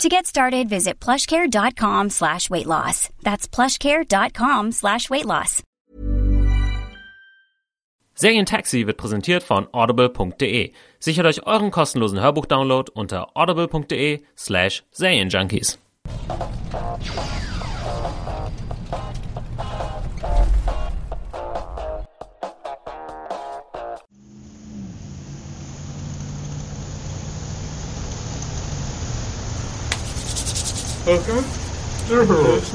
To get started, visit plushcare.com slash weight loss. That's plushcare.com slash weight loss. Serientaxi wird präsentiert von audible.de. Sichert euch euren kostenlosen Hörbuchdownload unter audible.de slash Serienjunkies. Okay. Let's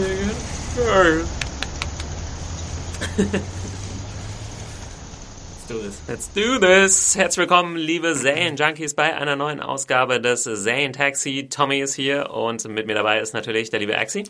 do this. Let's do this. Herzlich willkommen, liebe Serienjunkies, bei einer neuen Ausgabe des Serientaxi. Tommy ist hier und mit mir dabei ist natürlich der liebe Axi.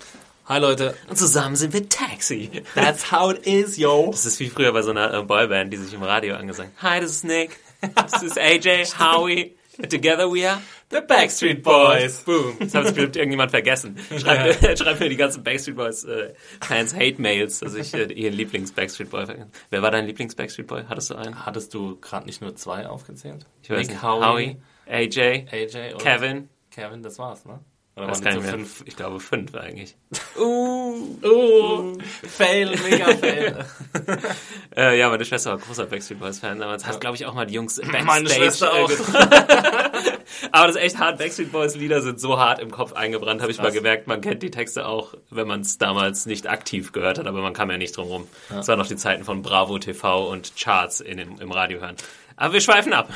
Hi Leute. Und zusammen sind wir Taxi. That's how it is, yo. Das ist wie früher bei so einer äh, Boyband, die sich im Radio angesagt. Hi, this is Nick. This is AJ, Howie. Together we are the Backstreet Boys. Boom. Das hat bestimmt irgendjemand vergessen. Schreibt, ja. schreibt mir die ganzen Backstreet Boys äh, Fans Hate Mails, dass ich äh, ihren Lieblings Backstreet Boy vergessen. Wer war dein Lieblings Backstreet Boy? Hattest du einen? Hattest du gerade nicht nur zwei aufgezählt? Ich weiß Nick, nicht. Howie, Howie AJ, AJ Kevin. Kevin, das war's, ne? Oder das kann ich, fünf? ich glaube fünf eigentlich. Uh, uh, fail, mega fail. äh, ja, meine Schwester war großer Backstreet Boys Fan. Damals hat, glaube ich, auch mal die Jungs Backstage. Meine Schwester auch. Aber das ist echt hart. Backstreet Boys Lieder sind so hart im Kopf eingebrannt, habe ich mal gemerkt. Man kennt die Texte auch, wenn man es damals nicht aktiv gehört hat, aber man kam ja nicht drum rum. Es ja. waren noch die Zeiten von Bravo TV und Charts in, im, im Radio hören. Aber wir schweifen ab.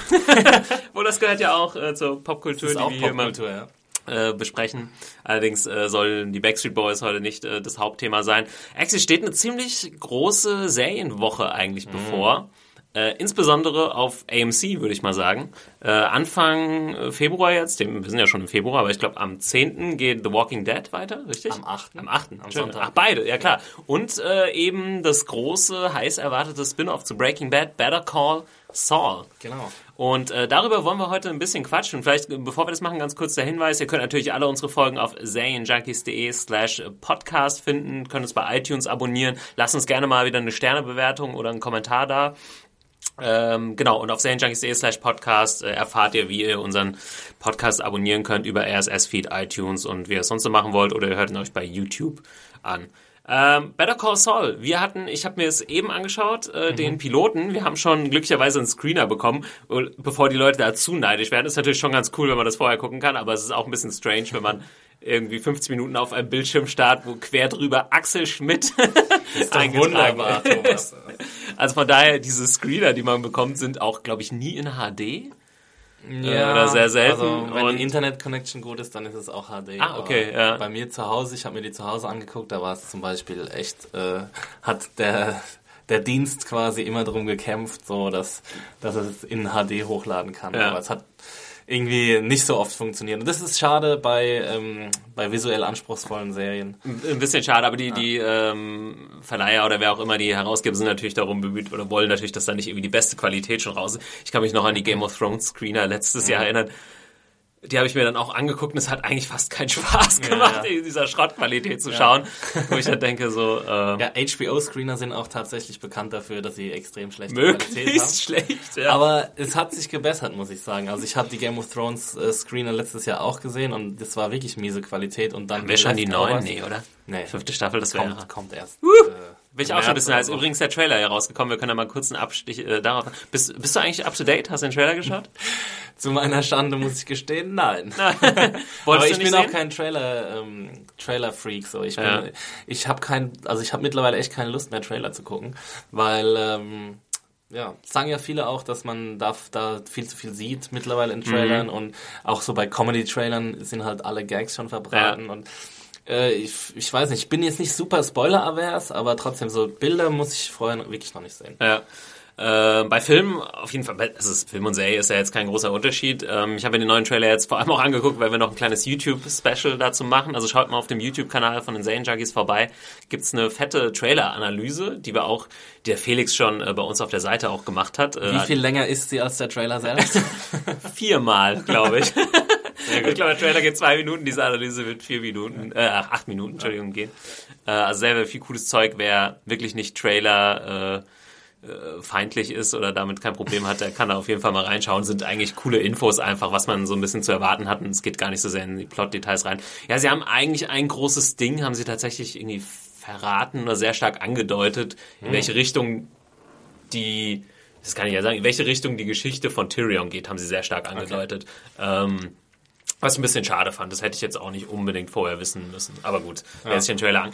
Wo das gehört ja auch äh, zur Popkultur, die wir hier Popkultur, ja äh, besprechen. Allerdings äh, sollen die Backstreet Boys heute nicht äh, das Hauptthema sein. Actually steht eine ziemlich große Serienwoche eigentlich mhm. bevor. Äh, insbesondere auf AMC, würde ich mal sagen. Äh, Anfang äh, Februar jetzt, dem, wir sind ja schon im Februar, aber ich glaube am 10. geht The Walking Dead weiter, richtig? Am 8. Am 8. Am Sonntag. Ach, beide, ja klar. Und äh, eben das große, heiß erwartete Spin-off zu Breaking Bad, Better Call Saul. Genau. Und äh, darüber wollen wir heute ein bisschen quatschen. Vielleicht, bevor wir das machen, ganz kurz der Hinweis. Ihr könnt natürlich alle unsere Folgen auf serienjunkies.de slash podcast finden, könnt uns bei iTunes abonnieren. Lasst uns gerne mal wieder eine Sternebewertung oder einen Kommentar da. Ähm, genau, und auf serienjunkies.de slash podcast äh, erfahrt ihr, wie ihr unseren Podcast abonnieren könnt über RSS-Feed, iTunes und wie ihr es sonst so machen wollt oder ihr hört ihn euch bei YouTube an. Ähm, Better Call Saul. Wir hatten, ich habe mir es eben angeschaut, äh, mhm. den Piloten. Wir haben schon glücklicherweise einen Screener bekommen, bevor die Leute da zu neidisch werden. Ist natürlich schon ganz cool, wenn man das vorher gucken kann, aber es ist auch ein bisschen strange, wenn man irgendwie 50 Minuten auf einem Bildschirm startet, wo quer drüber Axel Schmidt ist wunderbar, Thomas. Also von daher, diese Screener, die man bekommt, sind auch, glaube ich, nie in HD. Ja, oder sehr selten. Also, wenn und die Internet-Connection gut ist, dann ist es auch HD. Ah, okay, ja. Bei mir zu Hause, ich habe mir die zu Hause angeguckt, da war es zum Beispiel echt, äh, hat der der Dienst quasi immer darum gekämpft, so dass, dass es in HD hochladen kann. Ja. Aber es hat irgendwie nicht so oft funktionieren. Und das ist schade bei, ähm, bei visuell anspruchsvollen Serien. Ein bisschen schade, aber die, ja. die ähm, Verleiher oder wer auch immer die Herausgeber sind natürlich darum bemüht oder wollen natürlich, dass da nicht irgendwie die beste Qualität schon raus ist. Ich kann mich noch an die Game of Thrones Screener letztes ja. Jahr erinnern die habe ich mir dann auch angeguckt und es hat eigentlich fast keinen Spaß gemacht, ja, ja. in dieser Schrottqualität zu schauen, wo ich dann denke so... Äh, ja, HBO-Screener sind auch tatsächlich bekannt dafür, dass sie extrem schlechte Qualität haben. Möglichst schlecht, ja. Aber es hat sich gebessert, muss ich sagen. Also ich habe die Game of Thrones äh, Screener letztes Jahr auch gesehen und das war wirklich miese Qualität und dann... Haben wir schon die neuen? Nee, oder? Nee. Fünfte Staffel, das wäre... Kommt, kommt erst. Uh. Äh, bin ich auch schon ein bisschen heiß. Übrigens der Trailer hier rausgekommen. Wir können ja mal kurz einen Abstich äh, darauf. Bist, bist du eigentlich up to date? Hast du den Trailer geschaut? Zu meiner Schande muss ich gestehen, nein. Aber ich bin sehen? auch kein Trailer ähm, Trailer Freak. So ich bin, ja. ich habe kein, also ich habe mittlerweile echt keine Lust mehr Trailer zu gucken, weil ähm, ja, sagen ja viele auch, dass man da, da viel zu viel sieht mittlerweile in Trailern mhm. und auch so bei Comedy-Trailern sind halt alle Gags schon verbraten ja. und äh, ich, ich weiß nicht, ich bin jetzt nicht super Spoiler-avers, aber trotzdem so Bilder muss ich vorher wirklich noch nicht sehen. Ja. Äh, bei Filmen auf jeden Fall, also Film und Serie ist ja jetzt kein großer Unterschied. Ähm, ich habe mir den neuen Trailer jetzt vor allem auch angeguckt, weil wir noch ein kleines YouTube-Special dazu machen. Also schaut mal auf dem YouTube-Kanal von den Serienjunkies vorbei. Gibt's eine fette Trailer-Analyse, die wir auch, der Felix schon äh, bei uns auf der Seite auch gemacht hat. Wie viel länger ist sie als der Trailer selbst? Viermal, glaube ich. ich glaube, der Trailer geht zwei Minuten, diese Analyse wird vier Minuten, äh, acht Minuten, Entschuldigung, gehen. Äh, also selber viel cooles Zeug, wer wirklich nicht Trailer äh, äh, feindlich ist oder damit kein Problem hat, der kann da auf jeden Fall mal reinschauen. Sind eigentlich coole Infos einfach, was man so ein bisschen zu erwarten hat und es geht gar nicht so sehr in die Plot-Details rein. Ja, sie haben eigentlich ein großes Ding, haben sie tatsächlich irgendwie verraten oder sehr stark angedeutet, in hm. welche Richtung die das kann ich ja sagen, in welche Richtung die Geschichte von Tyrion geht, haben sie sehr stark angedeutet. Okay. Ähm, was ich ein bisschen schade fand. Das hätte ich jetzt auch nicht unbedingt vorher wissen müssen. Aber gut, ja. wer sich den Trailer an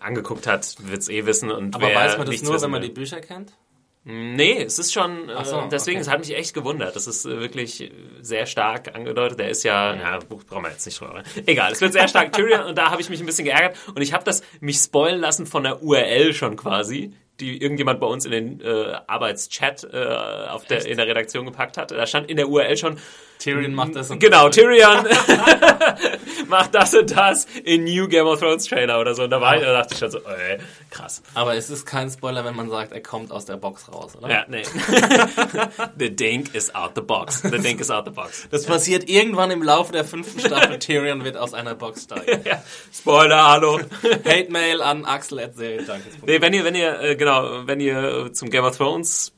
angeguckt hat, wird es eh wissen. Und Aber weiß man das nur, wenn man die Bücher kennt? Nee, es ist schon, äh, so, deswegen, okay. es hat mich echt gewundert. Das ist äh, wirklich sehr stark angedeutet. Der ist ja, ja, Buch brauchen wir jetzt nicht drüber. Egal, es wird sehr stark Tyrion und da habe ich mich ein bisschen geärgert und ich habe das mich spoilen lassen von der URL schon quasi, die irgendjemand bei uns in den äh, Arbeitschat äh, auf der, in der Redaktion gepackt hat. Da stand in der URL schon Tyrion macht das und Genau, das. Tyrion macht das und das in New Game of Thrones Trailer oder so. Und da, war ich, da dachte ich schon so, ey, krass. Aber es ist kein Spoiler, wenn man sagt, er kommt aus der Box raus, oder? Ja, nee. the Dink is out the box. The Dink is out the box. Das passiert irgendwann im Laufe der fünften Staffel. Tyrion wird aus einer Box steigen. ja. Spoiler, hallo. Hate Mail an Axel at Danke. Nee, wenn ihr, wenn ihr, äh, genau, wenn ihr zum Game of Thrones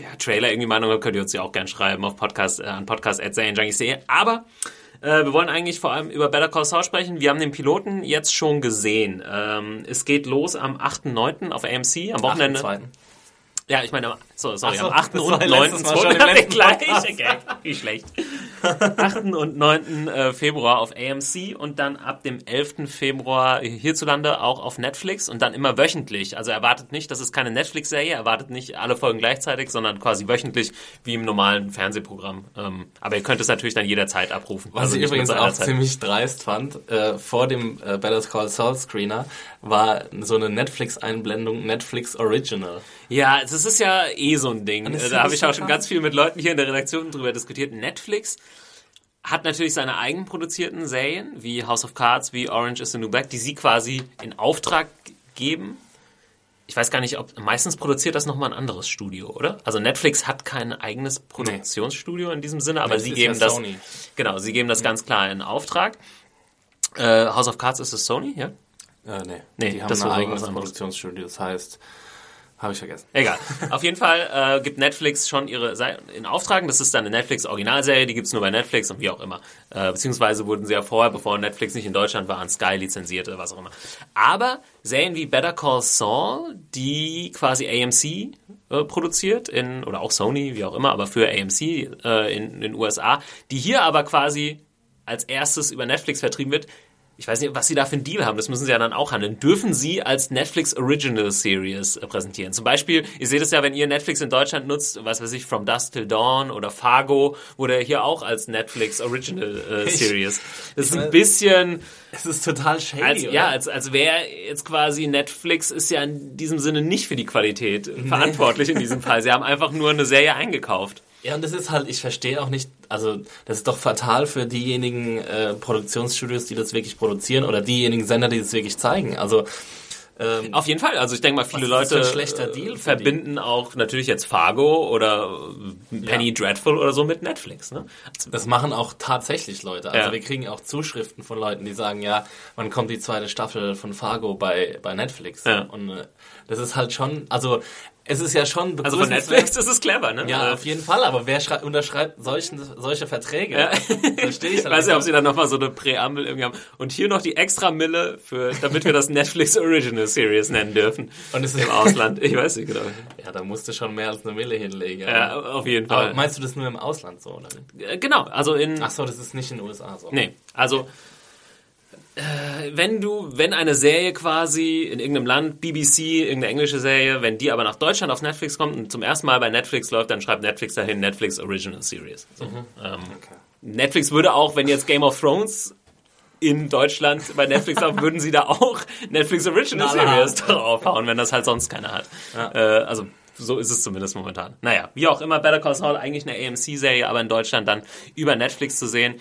ja, Trailer irgendwie Meinung habt, könnt ihr uns ja auch gerne schreiben auf Podcast, äh, an Podcast at Junkies.de. Aber äh, wir wollen eigentlich vor allem über Better Call Saul sprechen. Wir haben den Piloten jetzt schon gesehen. Ähm, es geht los am 8.9. auf AMC, am Wochenende. 8. Ja, ich meine, so, sorry, so, am 8. und 9. schon im gleiche Gag. Wie schlecht. 8. und 9. Äh, Februar auf AMC und dann ab dem 11. Februar hierzulande auch auf Netflix und dann immer wöchentlich. Also erwartet nicht, das ist keine Netflix-Serie, erwartet nicht alle Folgen gleichzeitig, sondern quasi wöchentlich wie im normalen Fernsehprogramm. Ähm, aber ihr könnt es natürlich dann jederzeit abrufen. Was also ich übrigens auch Zeit. ziemlich dreist fand, äh, vor dem äh, Better Call Saul Screener war so eine Netflix-Einblendung Netflix Original. Ja, das ist ja eh so ein Ding. Da habe ich auch schon ganz viel mit Leuten hier in der Redaktion drüber diskutiert. Netflix hat natürlich seine eigenproduzierten Serien, wie House of Cards, wie Orange is the New Black, die sie quasi in Auftrag geben. Ich weiß gar nicht, ob meistens produziert das nochmal ein anderes Studio, oder? Also Netflix hat kein eigenes Produktionsstudio in diesem Sinne, aber das sie geben ja das Sony. genau, sie geben das ja. ganz klar in Auftrag. Äh, House of Cards ist es Sony, ja? Äh, nee. nee, die haben ein eigenes Produktionsstudio, das heißt habe ich vergessen. Egal. Auf jeden Fall äh, gibt Netflix schon ihre Seite in Auftrag. Das ist dann eine Netflix-Originalserie, die gibt's nur bei Netflix und wie auch immer. Äh, beziehungsweise wurden sie ja vorher, bevor Netflix nicht in Deutschland war, an Sky lizenziert oder was auch immer. Aber Serien wie Better Call Saul, die quasi AMC äh, produziert, in, oder auch Sony, wie auch immer, aber für AMC äh, in, in den USA, die hier aber quasi als erstes über Netflix vertrieben wird, ich weiß nicht, was sie da für einen Deal haben, das müssen sie ja dann auch handeln. Dürfen sie als Netflix Original Series präsentieren? Zum Beispiel, ihr seht es ja, wenn ihr Netflix in Deutschland nutzt, was weiß ich, From Dusk Till Dawn oder Fargo, wurde hier auch als Netflix Original äh, Series. Das ist ein bisschen... Es ist total shady, als, Ja, als, als wäre jetzt quasi Netflix ist ja in diesem Sinne nicht für die Qualität verantwortlich in diesem Fall. Sie haben einfach nur eine Serie eingekauft. Ja, und das ist halt, ich verstehe auch nicht, also das ist doch fatal für diejenigen äh, Produktionsstudios, die das wirklich produzieren oder diejenigen Sender, die das wirklich zeigen. Also ähm, Auf jeden Fall. Also ich denke mal, viele Leute äh, verbinden auch natürlich jetzt Fargo oder Penny ja. Dreadful oder so mit Netflix. Ne? Das machen auch tatsächlich Leute. Also ja. wir kriegen auch Zuschriften von Leuten, die sagen, ja, wann kommt die zweite Staffel von Fargo bei, bei Netflix? Ja. Und äh, das ist halt schon, also es ist ja schon Also von Netflix ist es clever, ne? Ja, also auf jeden Fall, aber wer unterschreibt solchen, solche Verträge? Ja. Verstehe ich Weiß ja, ob sie dann nochmal so eine Präambel irgendwie haben. Und hier noch die extra Mille für, damit wir das Netflix Original Series nennen dürfen. Und es ist im Ausland. Ich weiß nicht genau. Ja, da musst du schon mehr als eine Mille hinlegen. Ja, auf jeden Fall. Aber meinst du das nur im Ausland so, oder? Äh, genau, also in. Ach so, das ist nicht in den USA so. Nee, also äh, wenn du, wenn eine Serie quasi in irgendeinem Land, BBC, irgendeine englische Serie, wenn die aber nach Deutschland auf Netflix kommt und zum ersten Mal bei Netflix läuft, dann schreibt Netflix dahin Netflix Original Series. So. Mhm. Ähm, okay. Netflix würde auch, wenn jetzt Game of Thrones in Deutschland bei Netflix haben, würden sie da auch Netflix Original Series draufhauen, wenn das halt sonst keiner hat. Ja. Äh, also so ist es zumindest momentan. Naja, wie auch immer, Better Call Saul eigentlich eine AMC-Serie, aber in Deutschland dann über Netflix zu sehen.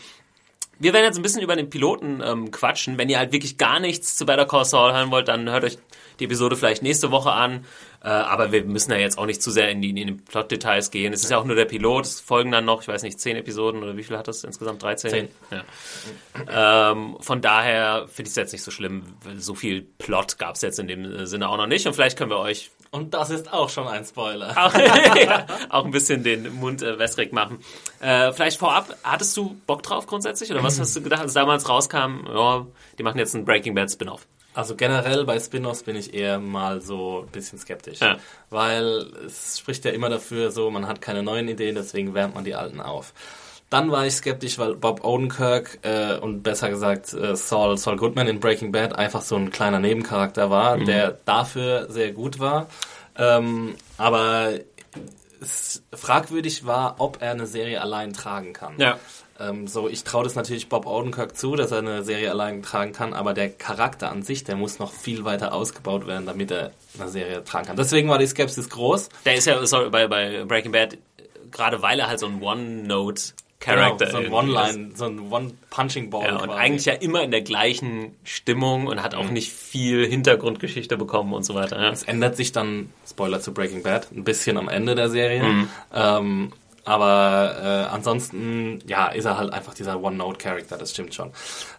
Wir werden jetzt ein bisschen über den Piloten ähm, quatschen. Wenn ihr halt wirklich gar nichts zu Better Call Saul hören wollt, dann hört euch die Episode vielleicht nächste Woche an. Äh, aber wir müssen ja jetzt auch nicht zu sehr in die, in die Plot-Details gehen. Es ist ja auch nur der Pilot. Es folgen dann noch, ich weiß nicht, zehn Episoden oder wie viel hat das insgesamt? 13? Zehn. Ja. Ähm, von daher finde ich es jetzt nicht so schlimm. So viel Plot gab es jetzt in dem Sinne auch noch nicht. Und vielleicht können wir euch und das ist auch schon ein Spoiler. Auch, ja, auch ein bisschen den Mund äh, wässrig machen. Äh, vielleicht vorab, hattest du Bock drauf grundsätzlich? Oder was hast du gedacht, als damals rauskam, ja, die machen jetzt einen Breaking Bad Spin-off? Also generell bei Spin-offs bin ich eher mal so ein bisschen skeptisch. Ja. Weil es spricht ja immer dafür so, man hat keine neuen Ideen, deswegen wärmt man die alten auf. Dann war ich skeptisch, weil Bob Odenkirk äh, und besser gesagt äh, Saul, Saul Goodman in Breaking Bad einfach so ein kleiner Nebencharakter war, mhm. der dafür sehr gut war. Ähm, aber fragwürdig war, ob er eine Serie allein tragen kann. Ja. Ähm, so, ich traue das natürlich Bob Odenkirk zu, dass er eine Serie allein tragen kann, aber der Charakter an sich, der muss noch viel weiter ausgebaut werden, damit er eine Serie tragen kann. Deswegen war die Skepsis groß. Der ist ja sorry, bei, bei Breaking Bad gerade weil er halt so ein One-Note Character. Genau, so ein One-Line, so ein One-Punching-Ball. Ja, und quasi. eigentlich ja immer in der gleichen Stimmung und hat auch mhm. nicht viel Hintergrundgeschichte bekommen und so weiter. Ja. Es ändert sich dann, Spoiler zu Breaking Bad, ein bisschen am Ende der Serie. Mhm. Ähm, aber äh, ansonsten, ja, ist er halt einfach dieser One-Note-Character, das stimmt schon.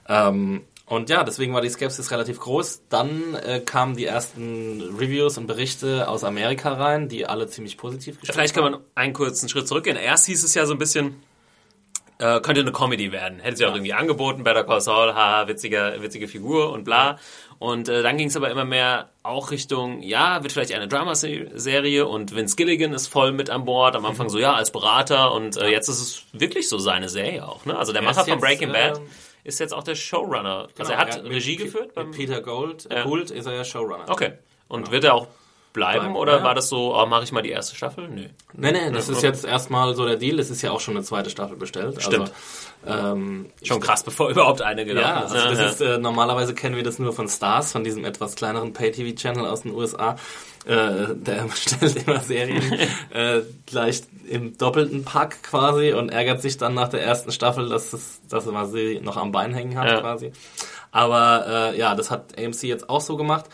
Ähm, und ja, deswegen war die Skepsis relativ groß. Dann äh, kamen die ersten Reviews und Berichte aus Amerika rein, die alle ziemlich positiv gestimmt Vielleicht kann man einen kurzen Schritt zurückgehen. Erst hieß es ja so ein bisschen, äh, könnte eine Comedy werden. Hätte sie auch irgendwie angeboten, Better Call Saul, haha, witzige, witzige Figur und bla. Und äh, dann ging es aber immer mehr auch Richtung, ja, wird vielleicht eine Dramaserie und Vince Gilligan ist voll mit an Bord. Am Anfang so, ja, als Berater und äh, jetzt ist es wirklich so seine Serie auch. Ne? Also der Macher von Breaking Bad ähm, ist jetzt auch der Showrunner. Also genau, also er hat er Regie geführt. Beim Peter Gold, ja. Gould ist er ja Showrunner. Okay. Und genau. wird er auch bleiben, oder ja. war das so, oh, mache ich mal die erste Staffel? Nö. Nee, nee, das nee, ist jetzt erstmal so der Deal. Es ist ja auch schon eine zweite Staffel bestellt. Also, Stimmt. Also, ähm, schon krass, bevor überhaupt eine gelaufen ja, ist. Also das ja. ist äh, normalerweise kennen wir das nur von Stars, von diesem etwas kleineren Pay-TV-Channel aus den USA. Äh, der stellt immer Serien äh, gleich im doppelten Pack quasi und ärgert sich dann nach der ersten Staffel, dass, es, dass er sie noch am Bein hängen hat ja. quasi. Aber äh, ja, das hat AMC jetzt auch so gemacht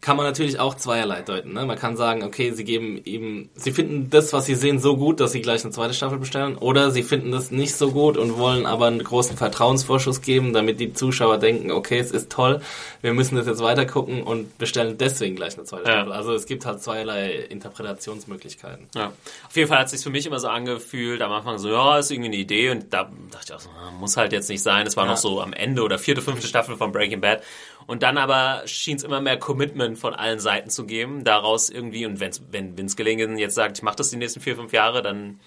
kann man natürlich auch zweierlei deuten. Ne? Man kann sagen, okay, sie geben eben, sie finden das, was sie sehen, so gut, dass sie gleich eine zweite Staffel bestellen, oder sie finden das nicht so gut und wollen aber einen großen Vertrauensvorschuss geben, damit die Zuschauer denken, okay, es ist toll, wir müssen das jetzt weiter gucken und bestellen deswegen gleich eine zweite ja. Staffel. Also es gibt halt zweierlei Interpretationsmöglichkeiten. Ja. Auf jeden Fall hat es sich für mich immer so angefühlt, am Anfang so, ja, ist irgendwie eine Idee und da dachte ich auch so, muss halt jetzt nicht sein. Es war ja. noch so am Ende oder vierte, fünfte Staffel von Breaking Bad und dann aber schien es immer mehr Commitment von allen Seiten zu geben, daraus irgendwie, und wenn's, wenn Vince Gilligan jetzt sagt, ich mache das die nächsten vier, fünf Jahre, dann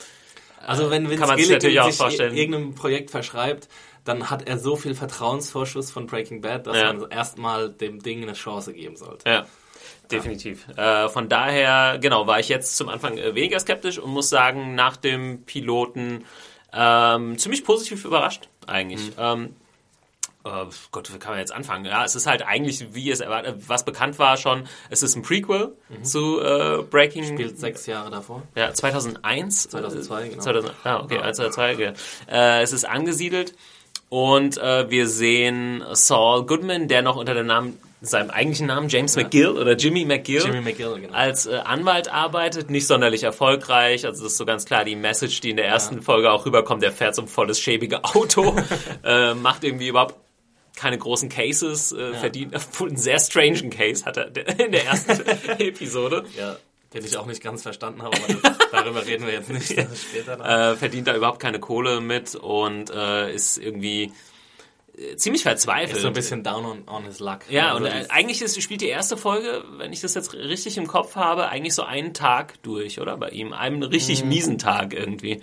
also wenn Vince kann man sich natürlich auch vorstellen. irgendeinem Projekt verschreibt, dann hat er so viel Vertrauensvorschuss von Breaking Bad, dass ja. man erstmal dem Ding eine Chance geben sollte. Ja. Definitiv. Ja. Äh, von daher, genau, war ich jetzt zum Anfang äh, weniger skeptisch und muss sagen, nach dem Piloten ähm, ziemlich positiv überrascht eigentlich. Mhm. Ähm, Uh, Gott, wie kann man jetzt anfangen? Ja, es ist halt eigentlich, wie es was bekannt war schon, es ist ein Prequel mhm. zu äh, Breaking. Spielt sechs Jahre davor. Ja, 2001. 2002, genau. 2000, ah, okay, ja. 1 oder 2, okay. Äh, es ist angesiedelt und äh, wir sehen Saul Goodman, der noch unter dem Namen seinem eigentlichen Namen James ja. McGill oder Jimmy McGill, Jimmy McGill genau. als äh, Anwalt arbeitet, nicht sonderlich erfolgreich. Also das ist so ganz klar die Message, die in der ersten ja. Folge auch rüberkommt. Der fährt so ein volles schäbige Auto, äh, macht irgendwie überhaupt keine großen Cases äh, ja. verdient. Obwohl einen sehr strangen Case hat er in der ersten Episode. Ja. Den ich auch nicht ganz verstanden habe, aber darüber reden wir jetzt nicht. Später äh, verdient da überhaupt keine Kohle mit und äh, ist irgendwie äh, ziemlich verzweifelt. Ist so ein bisschen down on, on his luck. Ja, also und äh, eigentlich ist, spielt die erste Folge, wenn ich das jetzt richtig im Kopf habe, eigentlich so einen Tag durch, oder? Bei ihm. Einen richtig mhm. miesen Tag irgendwie.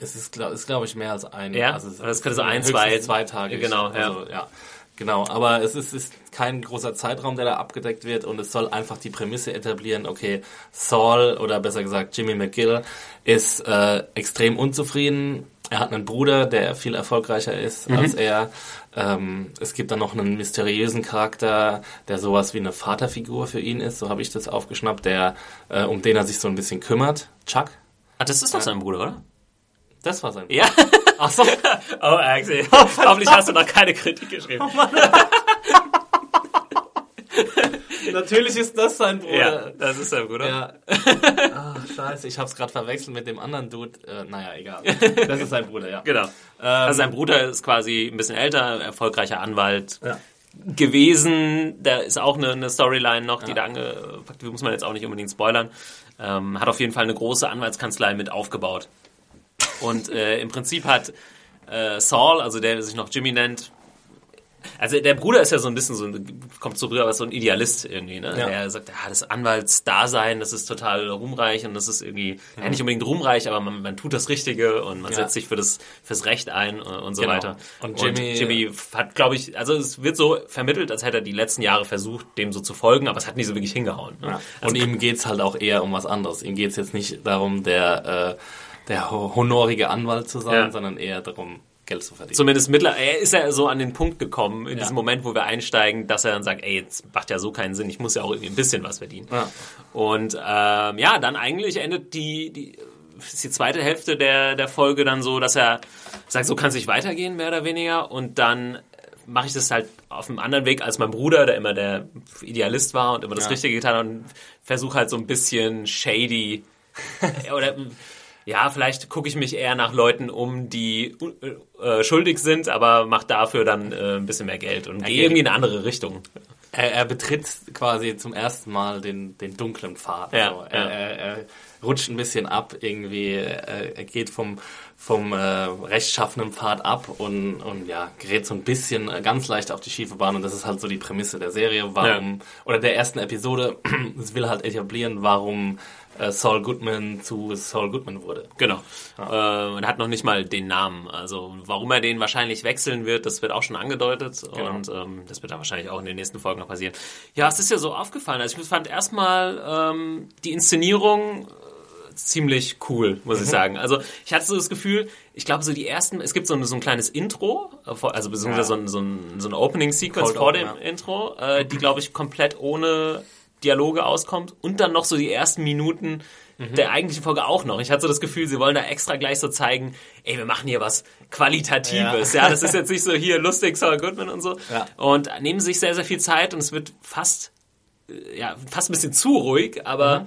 Es ist, glaube glaub ich, mehr als ein. Ja, also das könnte so ein, zwei, zwei Tage. Genau, also, ja. ja. Genau, aber es ist, ist kein großer Zeitraum, der da abgedeckt wird und es soll einfach die Prämisse etablieren, okay, Saul oder besser gesagt Jimmy McGill ist äh, extrem unzufrieden er hat einen Bruder, der viel erfolgreicher ist mhm. als er. Ähm, es gibt dann noch einen mysteriösen Charakter, der sowas wie eine Vaterfigur für ihn ist, so habe ich das aufgeschnappt, der, äh, um den er sich so ein bisschen kümmert. Chuck. Ah, das ist doch sein Bruder, oder? Das war sein Bruder. Ja. Ach so. Oh, Axel. Hoffentlich hast du noch keine Kritik geschrieben. Oh Natürlich ist das sein Bruder. Ja, das ist sein Bruder. Ja. Ach, scheiße, ich hab's gerade verwechselt mit dem anderen Dude. Äh, naja, egal. Das ist sein Bruder, ja. Genau. Ähm, also sein Bruder ist quasi ein bisschen älter, erfolgreicher Anwalt. Ja. gewesen. Da ist auch eine, eine Storyline noch, die ja. da angepackt wird, muss man jetzt auch nicht unbedingt spoilern. Ähm, hat auf jeden Fall eine große Anwaltskanzlei mit aufgebaut. Und äh, im Prinzip hat äh, Saul, also der sich noch Jimmy nennt, also der Bruder ist ja so ein bisschen so, kommt so rüber, was so ein Idealist irgendwie, ne? Ja. Der sagt, ja, das Anwaltsdasein, das ist total ruhmreich und das ist irgendwie, ja, nicht unbedingt ruhmreich, aber man, man tut das Richtige und man ja. setzt sich für das, fürs Recht ein und, so genau. weiter. Und Jimmy, und Jimmy hat, glaube ich, also es wird so vermittelt, als hätte er die letzten Jahre versucht, dem so zu folgen, aber es hat nicht so wirklich hingehauen. Ne? Also und ihm geht's halt auch eher um was anderes. Ihm geht's jetzt nicht darum, der, äh, der honorige Anwalt zu sein, sondern eher darum, Geld zu verdienen. Zumindest mittlerweile, er ist ja so an den Punkt gekommen, in ja. diesem Moment, wo wir einsteigen, dass er dann sagt, ey, jetzt macht ja so keinen Sinn, ich muss ja auch irgendwie ein bisschen was verdienen. Ja. Und ähm, ja, dann eigentlich endet die, die ist die zweite Hälfte der, der Folge dann so, dass er sagt, so kann es nicht weitergehen, mehr oder weniger. Und dann mache ich das halt auf einem anderen Weg als mein Bruder, der immer der Idealist war und immer das ja. Richtige getan hat und versuche halt so ein bisschen shady oder ja, vielleicht gucke ich mich eher nach Leuten um, die äh, schuldig sind, aber mache dafür dann äh, ein bisschen mehr Geld und gehe irgendwie in eine andere Richtung. Er, er, betritt quasi zum ersten Mal den, den dunklen Pfad. Ja, also er, ja. er, er, rutscht ein bisschen ab, irgendwie, er, geht vom, vom äh, rechtschaffenen Pfad ab und, und ja, gerät so ein bisschen äh, ganz leicht auf die schiefe Bahn und das ist halt so die Prämisse der Serie, warum, ja. oder der ersten Episode, es will halt etablieren, warum äh, Saul Goodman zu Saul Goodman wurde. Genau. Ja. Äh, und hat noch nicht mal den Namen. Also warum er den wahrscheinlich wechseln wird, das wird auch schon angedeutet. Genau. Und ähm, das wird dann wahrscheinlich auch in den nächsten Folgen noch passieren. Ja, es ist ja so aufgefallen. Also ich fand erstmal ähm, die Inszenierung ziemlich cool, muss mhm. ich sagen. Also ich hatte so das Gefühl, ich glaube so die ersten, es gibt so ein, so ein kleines Intro, äh, also beziehungsweise ja. so, ein, so, ein, so eine Opening-Sequence vor dem ja. Intro, äh, die glaube ich komplett ohne Dialoge auskommt und dann noch so die ersten Minuten mhm. der eigentlichen Folge auch noch. Ich hatte so das Gefühl, sie wollen da extra gleich so zeigen, ey, wir machen hier was Qualitatives. Ja, ja das ist jetzt nicht so hier lustig, Saul Goodman und so. Ja. Und nehmen sich sehr, sehr viel Zeit und es wird fast, äh, ja, fast ein bisschen zu ruhig, aber mhm.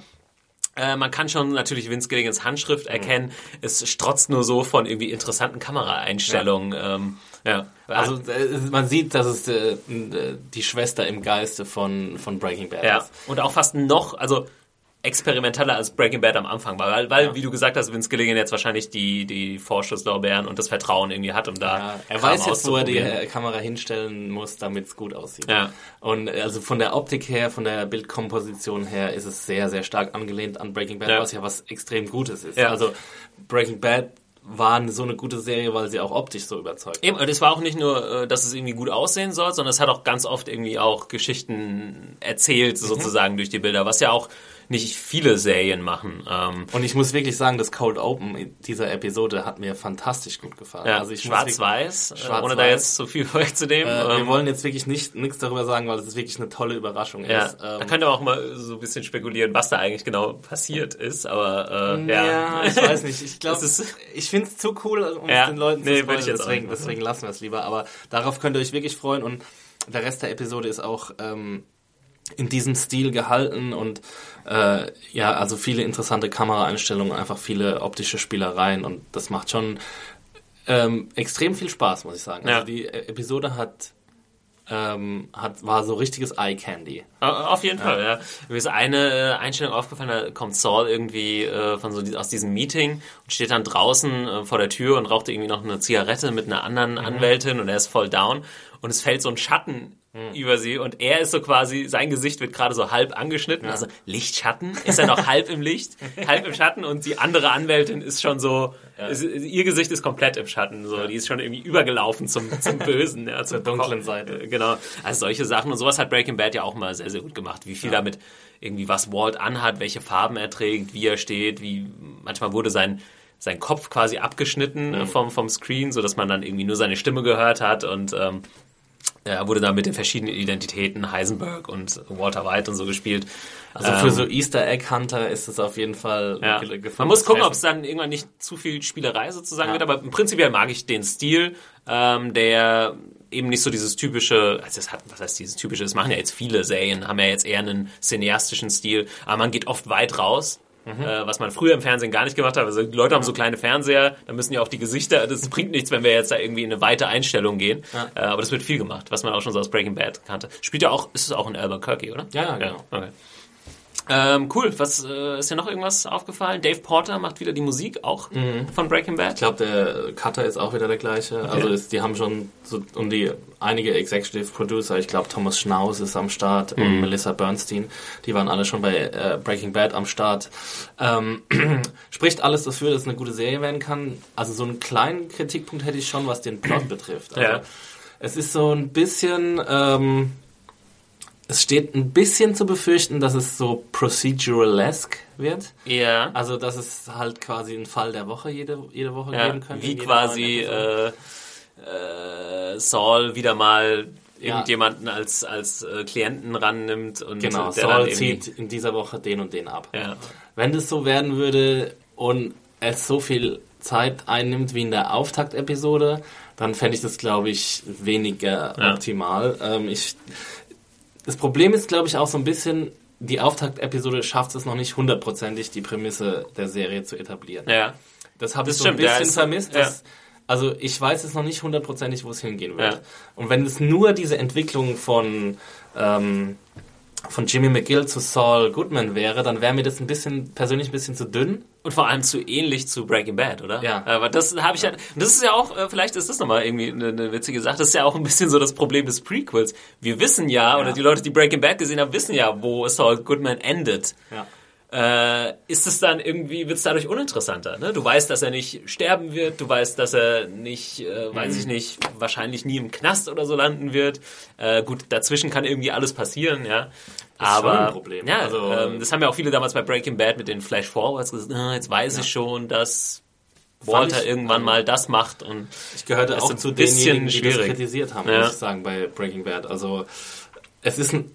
Äh, man kann schon natürlich Vince Gilligans Handschrift erkennen. Mhm. Es strotzt nur so von irgendwie interessanten Kameraeinstellungen. Ja. Ähm, ja. Also äh, man sieht, dass es äh, die Schwester im Geiste von, von Breaking Bad ja. ist. Und auch fast noch, also experimenteller als Breaking Bad am Anfang war, weil, weil ja. wie du gesagt hast, Vince Gilligan jetzt wahrscheinlich die, die Vorschusslorbeeren und das Vertrauen irgendwie hat, um da ja, Er Kram weiß jetzt, wo er die Kamera hinstellen muss, damit es gut aussieht. Ja. Und also von der Optik her, von der Bildkomposition her ist es sehr, sehr stark angelehnt an Breaking Bad, ja. was ja was extrem Gutes ist. Ja. Also Breaking Bad war so eine gute Serie, weil sie auch optisch so überzeugt. Eben, das war auch nicht nur, äh, dass es irgendwie gut aussehen soll, sondern es hat auch ganz oft irgendwie auch Geschichten erzählt, mhm. sozusagen durch die Bilder, was ja auch nicht viele Serien machen. Ähm, und ich muss wirklich sagen, das Cold Open dieser Episode hat mir fantastisch gut gefallen. Ja, also Schwarz-Weiß, äh, Schwarz ohne da jetzt so viel vorwegzunehmen. Äh, wir ähm, wollen jetzt wirklich nicht nichts darüber sagen, weil es wirklich eine tolle Überraschung ja, ist. Ähm, da könnt ihr auch mal so ein bisschen spekulieren, was da eigentlich genau passiert ist, aber äh, ja. ja. ich weiß nicht. Ich glaube, ich finde es zu cool, um ja, den Leuten nee, zu spoilern, deswegen, deswegen lassen wir es lieber. Aber darauf könnt ihr euch wirklich freuen und der Rest der Episode ist auch ähm, in diesem Stil gehalten und äh, ja, also viele interessante Kameraeinstellungen, einfach viele optische Spielereien und das macht schon ähm, extrem viel Spaß, muss ich sagen. Ja. Also die e-, Episode hat ähm, hat, war so richtiges Eye Candy. Auf jeden ja. Fall, ja. Mir ist eine äh, Einstellung aufgefallen, da kommt Saul irgendwie äh, von so aus diesem Meeting und steht dann draußen äh, vor der Tür und raucht irgendwie noch eine Zigarette mit einer anderen mhm. Anwältin und er ist voll down und es fällt so ein Schatten mhm. über sie und er ist so quasi, sein Gesicht wird gerade so halb angeschnitten, ja. also Lichtschatten, ist er noch halb im Licht, halb im Schatten und die andere Anwältin ist schon so, ja. ist, ihr Gesicht ist komplett im Schatten, so, ja. die ist schon irgendwie übergelaufen zum, zum Bösen, ja, zur dunklen Seite. Äh, genau, also solche Sachen und sowas hat Breaking Bad ja auch mal sehr, sehr gut gemacht, wie viel damit irgendwie was Walt anhat, welche Farben er trägt, wie er steht, wie manchmal wurde sein sein Kopf quasi abgeschnitten mhm. vom, vom Screen, sodass man dann irgendwie nur seine Stimme gehört hat und ähm, er wurde dann mit den verschiedenen Identitäten Heisenberg und Walter White und so gespielt. Also für ähm, so Easter Egg Hunter ist es auf jeden Fall. Ja. Man muss gucken, ob es dann irgendwann nicht zu viel Spielerei sozusagen ja. wird, aber im Prinzip mag ich den Stil, ähm, der eben nicht so dieses typische, also das hat, was heißt dieses typische, das machen ja jetzt viele Serien, haben ja jetzt eher einen cineastischen Stil, aber man geht oft weit raus Mhm. Äh, was man früher im Fernsehen gar nicht gemacht hat. Also die Leute haben so kleine Fernseher, da müssen ja auch die Gesichter, das bringt nichts, wenn wir jetzt da irgendwie in eine weite Einstellung gehen. Ja. Äh, aber das wird viel gemacht, was man auch schon so aus Breaking Bad kannte. Spielt ja auch, ist es auch in Albuquerque, oder? Ja, genau. Ja, okay. Ähm, cool. Was äh, ist dir noch irgendwas aufgefallen? Dave Porter macht wieder die Musik auch mhm. von Breaking Bad. Ich glaube, der Cutter ist auch wieder der gleiche. Okay. Also ist, die haben schon so um die einige Executive Producer. Ich glaube, Thomas Schnauz ist am Start mhm. und Melissa Bernstein. Die waren alle schon bei äh, Breaking Bad am Start. Ähm, spricht alles dafür, dass es eine gute Serie werden kann. Also so einen kleinen Kritikpunkt hätte ich schon, was den Plot betrifft. Also, ja. Es ist so ein bisschen ähm, es steht ein bisschen zu befürchten, dass es so procedural-esque wird. Ja. Also, dass es halt quasi einen Fall der Woche jede, jede Woche ja, geben könnte. Wie quasi äh, äh, Saul wieder mal irgendjemanden ja. als, als äh, Klienten rannimmt und genau, Saul zieht in dieser Woche den und den ab. Ja. Wenn das so werden würde und es so viel Zeit einnimmt wie in der Auftaktepisode, dann fände ich das, glaube ich, weniger ja. optimal. Ähm, ich das Problem ist, glaube ich, auch so ein bisschen, die Auftaktepisode schafft es noch nicht hundertprozentig, die Prämisse der Serie zu etablieren. Ja. Das habe ich so ein bisschen vermisst. Dass, ja. Also ich weiß jetzt noch nicht hundertprozentig, wo es hingehen wird. Ja. Und wenn es nur diese Entwicklung von ähm, von Jimmy McGill zu Saul Goodman wäre, dann wäre mir das ein bisschen persönlich ein bisschen zu dünn. Und vor allem zu ähnlich zu Breaking Bad, oder? Ja. Aber das habe ich ja. Das ist ja auch, äh, vielleicht ist das nochmal irgendwie eine, eine witzige Sache. Das ist ja auch ein bisschen so das Problem des Prequels. Wir wissen ja, ja. oder die Leute, die Breaking Bad gesehen haben, wissen ja, wo Saul Goodman endet. Ja äh, ist es dann irgendwie, wird es dadurch uninteressanter. Ne? Du weißt, dass er nicht sterben wird, du weißt, dass er nicht, äh, weiß ich mhm. nicht, wahrscheinlich nie im Knast oder so landen wird. Äh, gut, dazwischen kann irgendwie alles passieren, ja. Das Aber ist schon ein Problem. ja, also, ähm, das haben ja auch viele damals bei Breaking Bad mit den Flash Forwards gesagt, ah, jetzt weiß ja. ich schon, dass Walter ich, irgendwann mal das macht und ich gehörte auch zu denjenigen, die das kritisiert haben, ja. muss ich sagen, bei Breaking Bad. Also es ist ein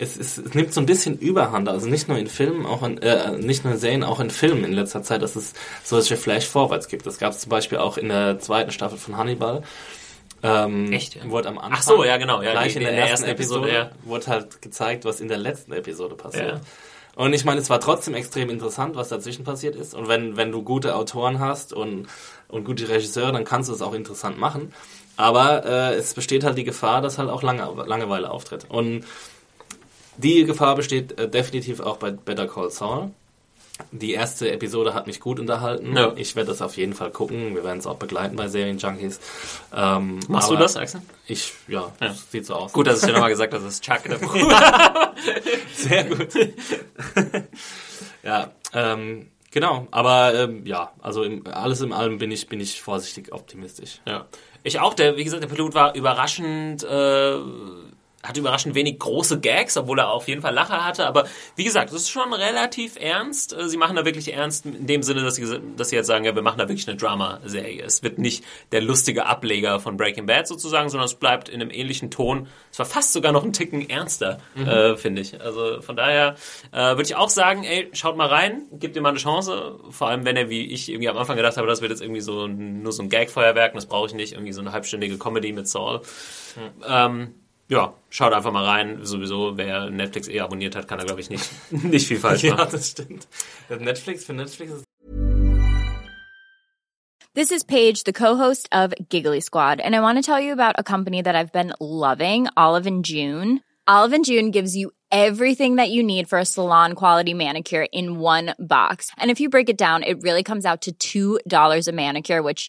es, es, es nimmt so ein bisschen Überhand, also nicht nur in Filmen, auch in, äh, nicht nur in Serien, auch in Filmen in letzter Zeit, dass es solche Flash-Forwards gibt. Das gab es zum Beispiel auch in der zweiten Staffel von Hannibal. Ähm, Echt? Ja? Wurde am Anfang. Ach so, ja, genau. Ja, gleich in der, der ersten, ersten Episode, Episode ja. wurde halt gezeigt, was in der letzten Episode passiert. Ja. Und ich meine, es war trotzdem extrem interessant, was dazwischen passiert ist. Und wenn, wenn du gute Autoren hast und, und gute Regisseure, dann kannst du es auch interessant machen. Aber äh, es besteht halt die Gefahr, dass halt auch Lange, Langeweile auftritt. Und die Gefahr besteht äh, definitiv auch bei Better Call Saul. Die erste Episode hat mich gut unterhalten. Ja. Ich werde das auf jeden Fall gucken. Wir werden es auch begleiten bei Serienjunkies. Ähm, Machst du das, Axel? Ich, ja, ja. sieht so aus. Gut, dass ich dir nochmal gesagt habe, das ist Chuck. Sehr gut. ja, ähm, genau. Aber ähm, ja, also im, alles in allem bin ich, bin ich vorsichtig optimistisch. Ja. Ich auch. Der, wie gesagt, der Pilot war überraschend. Äh, hat überraschend wenig große Gags, obwohl er auf jeden Fall Lacher hatte. Aber wie gesagt, das ist schon relativ ernst. Äh, sie machen da wirklich ernst in dem Sinne, dass sie, dass sie jetzt sagen, ja, wir machen da wirklich eine Drama-Serie. Es wird nicht der lustige Ableger von Breaking Bad sozusagen, sondern es bleibt in einem ähnlichen Ton. Es war fast sogar noch einen Ticken ernster, mhm. äh, finde ich. Also von daher äh, würde ich auch sagen, ey, schaut mal rein, gebt ihr mal eine Chance. Vor allem, wenn er, wie ich irgendwie am Anfang gedacht habe, das wird jetzt irgendwie so nur so ein Gag-Feuerwerk und das brauche ich nicht. Irgendwie so eine halbstündige Comedy mit Saul. Mhm. Ähm, ja, schaut einfach mal rein. Sowieso, wer Netflix eh abonniert hat, kann da, glaube ich, nicht, nicht viel falsch machen. ja, das stimmt. Netflix für Netflix ist This is Paige, the co-host of Giggly Squad, and I want to tell you about a company that I've been loving, Olive and June. Olive and June gives you everything that you need for a salon quality manicure in one box. And if you break it down, it really comes out to $2 a manicure, which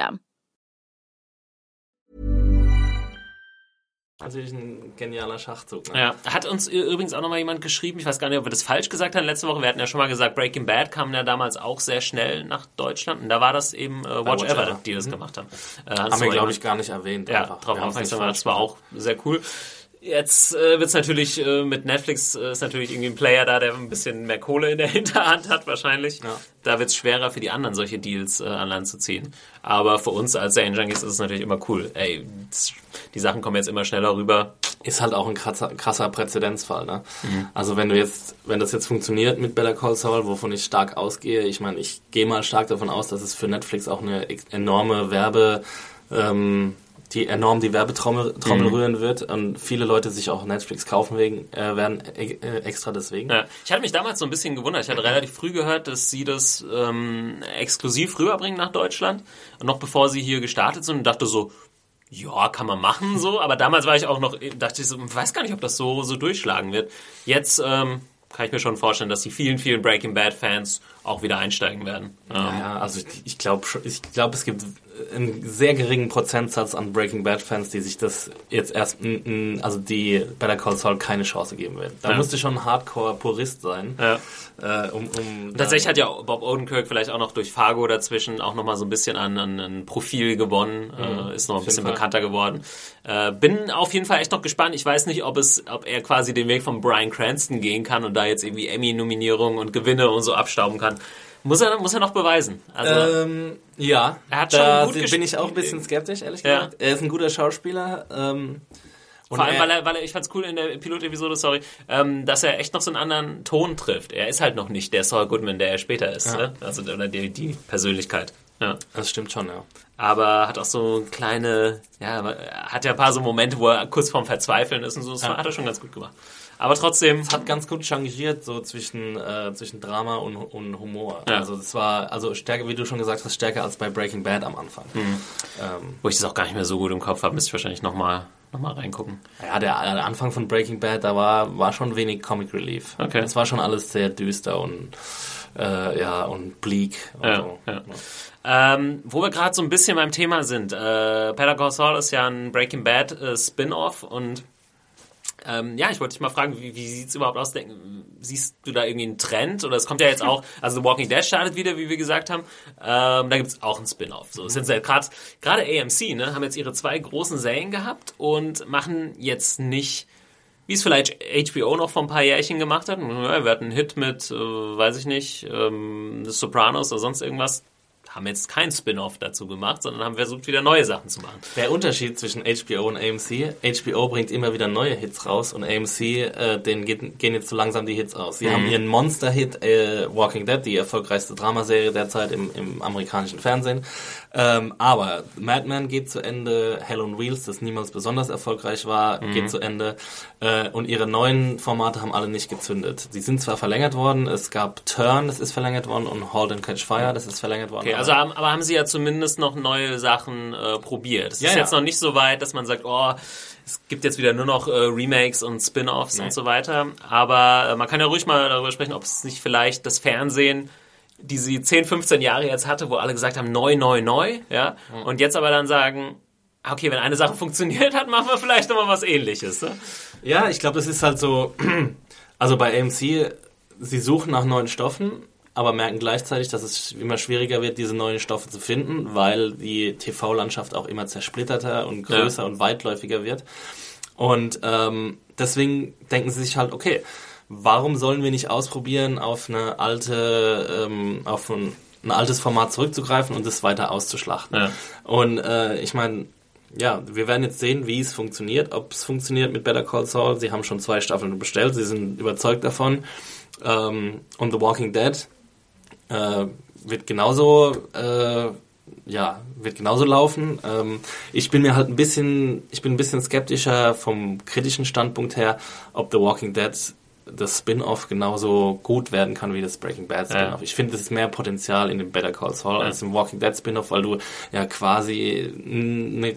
Natürlich ein genialer Schachzug. Ne? Ja, hat uns übrigens auch nochmal jemand geschrieben, ich weiß gar nicht, ob wir das falsch gesagt haben letzte Woche, wir hatten ja schon mal gesagt, Breaking Bad kam ja damals auch sehr schnell nach Deutschland und da war das eben äh, Watch, Watch Ever, Ever, die das mhm. gemacht haben. Äh, haben wir, glaube ich, gar nicht erwähnt. Ja, drauf aufmerksam, das war auch sehr cool. Jetzt äh, wird es natürlich äh, mit Netflix äh, ist natürlich irgendwie ein Player da, der ein bisschen mehr Kohle in der Hinterhand hat wahrscheinlich. Ja. Da wird es schwerer für die anderen solche Deals äh, an Land zu ziehen. Aber für uns als Serien Junkies ist es natürlich immer cool. Ey, die Sachen kommen jetzt immer schneller rüber. Ist halt auch ein krasser, krasser Präzedenzfall. Ne? Mhm. Also wenn du jetzt, wenn das jetzt funktioniert mit Better Call Saul, wovon ich stark ausgehe, ich meine, ich gehe mal stark davon aus, dass es für Netflix auch eine enorme Werbe ähm, die enorm die Werbetrommel Trommel mhm. rühren wird und viele Leute sich auch Netflix kaufen wegen, äh, werden äh, extra deswegen. Ja. Ich hatte mich damals so ein bisschen gewundert. Ich hatte relativ früh gehört, dass sie das ähm, exklusiv rüberbringen nach Deutschland und noch bevor sie hier gestartet sind dachte so, ja, kann man machen so, aber damals war ich auch noch, dachte ich so, weiß gar nicht, ob das so, so durchschlagen wird. Jetzt ähm, kann ich mir schon vorstellen, dass die vielen, vielen Breaking Bad Fans auch wieder einsteigen werden. Ja, also ich, ich glaube, ich glaube, es gibt einen sehr geringen Prozentsatz an Breaking Bad Fans, die sich das jetzt erst, also die Better Call Saul keine Chance geben werden. Da ja. musste schon ein Hardcore-Purist sein. Ja. Äh, um, um Tatsächlich hat ja Bob Odenkirk vielleicht auch noch durch Fargo dazwischen auch noch mal so ein bisschen an, an ein Profil gewonnen, mhm. äh, ist noch ein bisschen Fall. bekannter geworden. Äh, bin auf jeden Fall echt noch gespannt. Ich weiß nicht, ob es, ob er quasi den Weg von Brian Cranston gehen kann und da jetzt irgendwie Emmy-Nominierungen und Gewinne und so abstauben kann. Muss er, muss er noch beweisen. Also, ähm, ja, er hat da schon gut bin ich auch ein bisschen skeptisch, ehrlich ja. gesagt. Er ist ein guter Schauspieler. Ähm, Vor allem, weil er, weil er, ich fand's cool in der Pilot-Episode, sorry, ähm, dass er echt noch so einen anderen Ton trifft. Er ist halt noch nicht der Saul Goodman, der er später ist. Ja. Ne? Also, oder die, die Persönlichkeit. Ja. Das stimmt schon, ja. Aber hat auch so kleine, ja, hat ja ein paar so Momente, wo er kurz vorm Verzweifeln ist und so. Das ja. hat er schon ganz gut gemacht. Aber trotzdem. Es hat ganz gut changiert, so zwischen, äh, zwischen Drama und, und Humor. Ja. Also es war, also stärker, wie du schon gesagt hast, stärker als bei Breaking Bad am Anfang. Mhm. Ähm, Wo ich das auch gar nicht mehr so gut im Kopf habe, müsste ich wahrscheinlich nochmal noch mal reingucken. Ja, der, der, Anfang von Breaking Bad, da war, war schon wenig Comic Relief. Okay. Es war schon alles sehr düster und äh, ja und bleak. Und ja, so. ja. Ähm, wo wir gerade so ein bisschen beim Thema sind. Äh, Better Call Saul ist ja ein Breaking Bad äh, Spin-off und ähm, ja, ich wollte dich mal fragen, wie, wie sieht es überhaupt aus? Siehst du da irgendwie einen Trend? Oder es kommt ja jetzt auch, also The Walking Dead startet wieder, wie wir gesagt haben. Ähm, da gibt es auch einen Spin-off. So, es sind gerade gerade AMC, ne, haben jetzt ihre zwei großen Serien gehabt und machen jetzt nicht wie es vielleicht HBO noch vor ein paar Jährchen gemacht hat. Ja, wir hatten einen Hit mit, äh, weiß ich nicht, ähm, The Sopranos oder sonst irgendwas haben jetzt kein Spin-off dazu gemacht, sondern haben versucht, wieder neue Sachen zu machen. Der Unterschied zwischen HBO und AMC, HBO bringt immer wieder neue Hits raus und AMC, äh, denen geht, gehen jetzt so langsam die Hits aus. Sie mhm. haben ihren Monster-Hit äh, Walking Dead, die erfolgreichste Dramaserie derzeit im, im amerikanischen Fernsehen. Ähm, aber Mad Men geht zu Ende, Hell on Wheels, das niemals besonders erfolgreich war, mhm. geht zu Ende. Äh, und ihre neuen Formate haben alle nicht gezündet. Sie sind zwar verlängert worden, es gab Turn, das ist verlängert worden, und Halt and Catch Fire, das ist verlängert worden. Okay, also haben, aber haben sie ja zumindest noch neue Sachen äh, probiert. Es ja, ist ja. jetzt noch nicht so weit, dass man sagt, oh, es gibt jetzt wieder nur noch äh, Remakes und Spin-offs nee. und so weiter. Aber äh, man kann ja ruhig mal darüber sprechen, ob es nicht vielleicht das Fernsehen die sie 10, 15 Jahre jetzt hatte, wo alle gesagt haben, neu, neu, neu, ja, mhm. und jetzt aber dann sagen, okay, wenn eine Sache funktioniert hat, machen wir vielleicht nochmal was ähnliches. Ne? Ja, ich glaube, das ist halt so, also bei AMC, sie suchen nach neuen Stoffen aber merken gleichzeitig, dass es immer schwieriger wird, diese neuen Stoffe zu finden, weil die TV-Landschaft auch immer zersplitterter und größer ja. und weitläufiger wird. Und ähm, deswegen denken sie sich halt, okay, warum sollen wir nicht ausprobieren, auf eine alte, ähm, auf ein, ein altes Format zurückzugreifen und es weiter auszuschlachten? Ja. Und äh, ich meine, ja, wir werden jetzt sehen, wie es funktioniert, ob es funktioniert mit Better Call Saul. Sie haben schon zwei Staffeln bestellt, sie sind überzeugt davon. Ähm, und The Walking Dead äh, wird genauso äh, ja, wird genauso laufen. Ähm, ich bin mir halt ein bisschen, ich bin ein bisschen skeptischer vom kritischen Standpunkt her, ob The Walking Dead das Spin-off genauso gut werden kann wie das Breaking Bad Spin-off. Ja. Ich finde, es ist mehr Potenzial in dem Better Call Saul ja. als im Walking Dead Spin-off, weil du ja quasi eine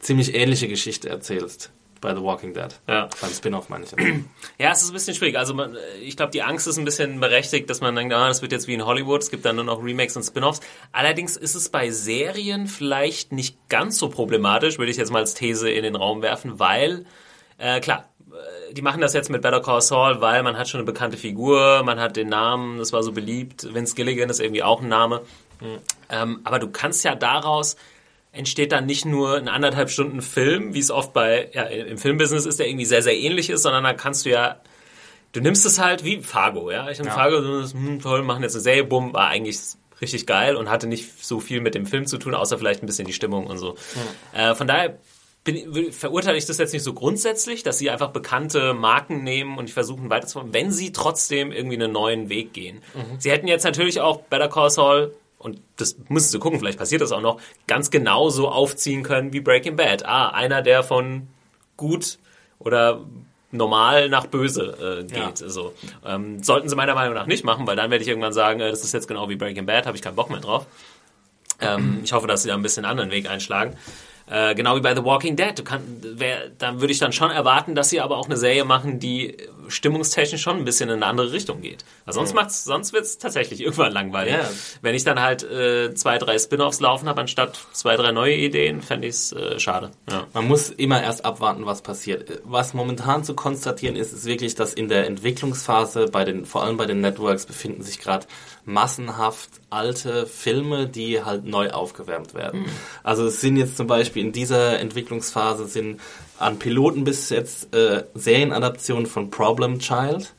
ziemlich ähnliche Geschichte erzählst bei The Walking Dead. Ja. Beim Spin-off meine ich. Ja, es ist ein bisschen schwierig. Also man, ich glaube, die Angst ist ein bisschen berechtigt, dass man denkt, ah, das wird jetzt wie in Hollywood, es gibt dann nur noch Remakes und Spin-offs. Allerdings ist es bei Serien vielleicht nicht ganz so problematisch, würde ich jetzt mal als These in den Raum werfen, weil, äh, klar, die machen das jetzt mit Better Call Saul, weil man hat schon eine bekannte Figur, man hat den Namen, das war so beliebt. Vince Gilligan ist irgendwie auch ein Name. Mhm. Ähm, aber du kannst ja daraus entsteht dann nicht nur ein anderthalb Stunden Film, wie es oft bei ja, im Filmbusiness ist, der irgendwie sehr, sehr ähnlich ist, sondern da kannst du ja, du nimmst es halt wie Fargo, ja. Ich habe ja. Fargo, so, hm, toll, machen jetzt eine Serie, bumm, war eigentlich richtig geil und hatte nicht so viel mit dem Film zu tun, außer vielleicht ein bisschen die Stimmung und so. Mhm. Äh, von daher bin, verurteile ich das jetzt nicht so grundsätzlich, dass sie einfach bekannte Marken nehmen und versuchen weiterzumachen, wenn sie trotzdem irgendwie einen neuen Weg gehen. Mhm. Sie hätten jetzt natürlich auch Better Call Saul und das müssen sie gucken, vielleicht passiert das auch noch, ganz genauso aufziehen können wie Breaking Bad. Ah, einer, der von gut oder normal nach böse äh, geht. Ja. Also, ähm, sollten sie meiner Meinung nach nicht machen, weil dann werde ich irgendwann sagen, äh, das ist jetzt genau wie Breaking Bad, habe ich keinen Bock mehr drauf. Ähm, ich hoffe, dass sie da ein bisschen einen anderen Weg einschlagen. Äh, genau wie bei The Walking Dead. Du kann, wär, dann würde ich dann schon erwarten, dass sie aber auch eine Serie machen, die stimmungstechnisch schon ein bisschen in eine andere Richtung geht. Weil sonst macht's, sonst wird's tatsächlich irgendwann langweilig. Ja. Wenn ich dann halt äh, zwei, drei Spin-offs laufen habe, anstatt zwei, drei neue Ideen, fände ich's äh, schade. Ja. Man muss immer erst abwarten, was passiert. Was momentan zu konstatieren ist, ist wirklich, dass in der Entwicklungsphase bei den, vor allem bei den Networks befinden sich gerade massenhaft alte Filme, die halt neu aufgewärmt werden. Mhm. Also es sind jetzt zum Beispiel in dieser Entwicklungsphase sind an Piloten bis jetzt äh, Serienadaptionen von Problem Child,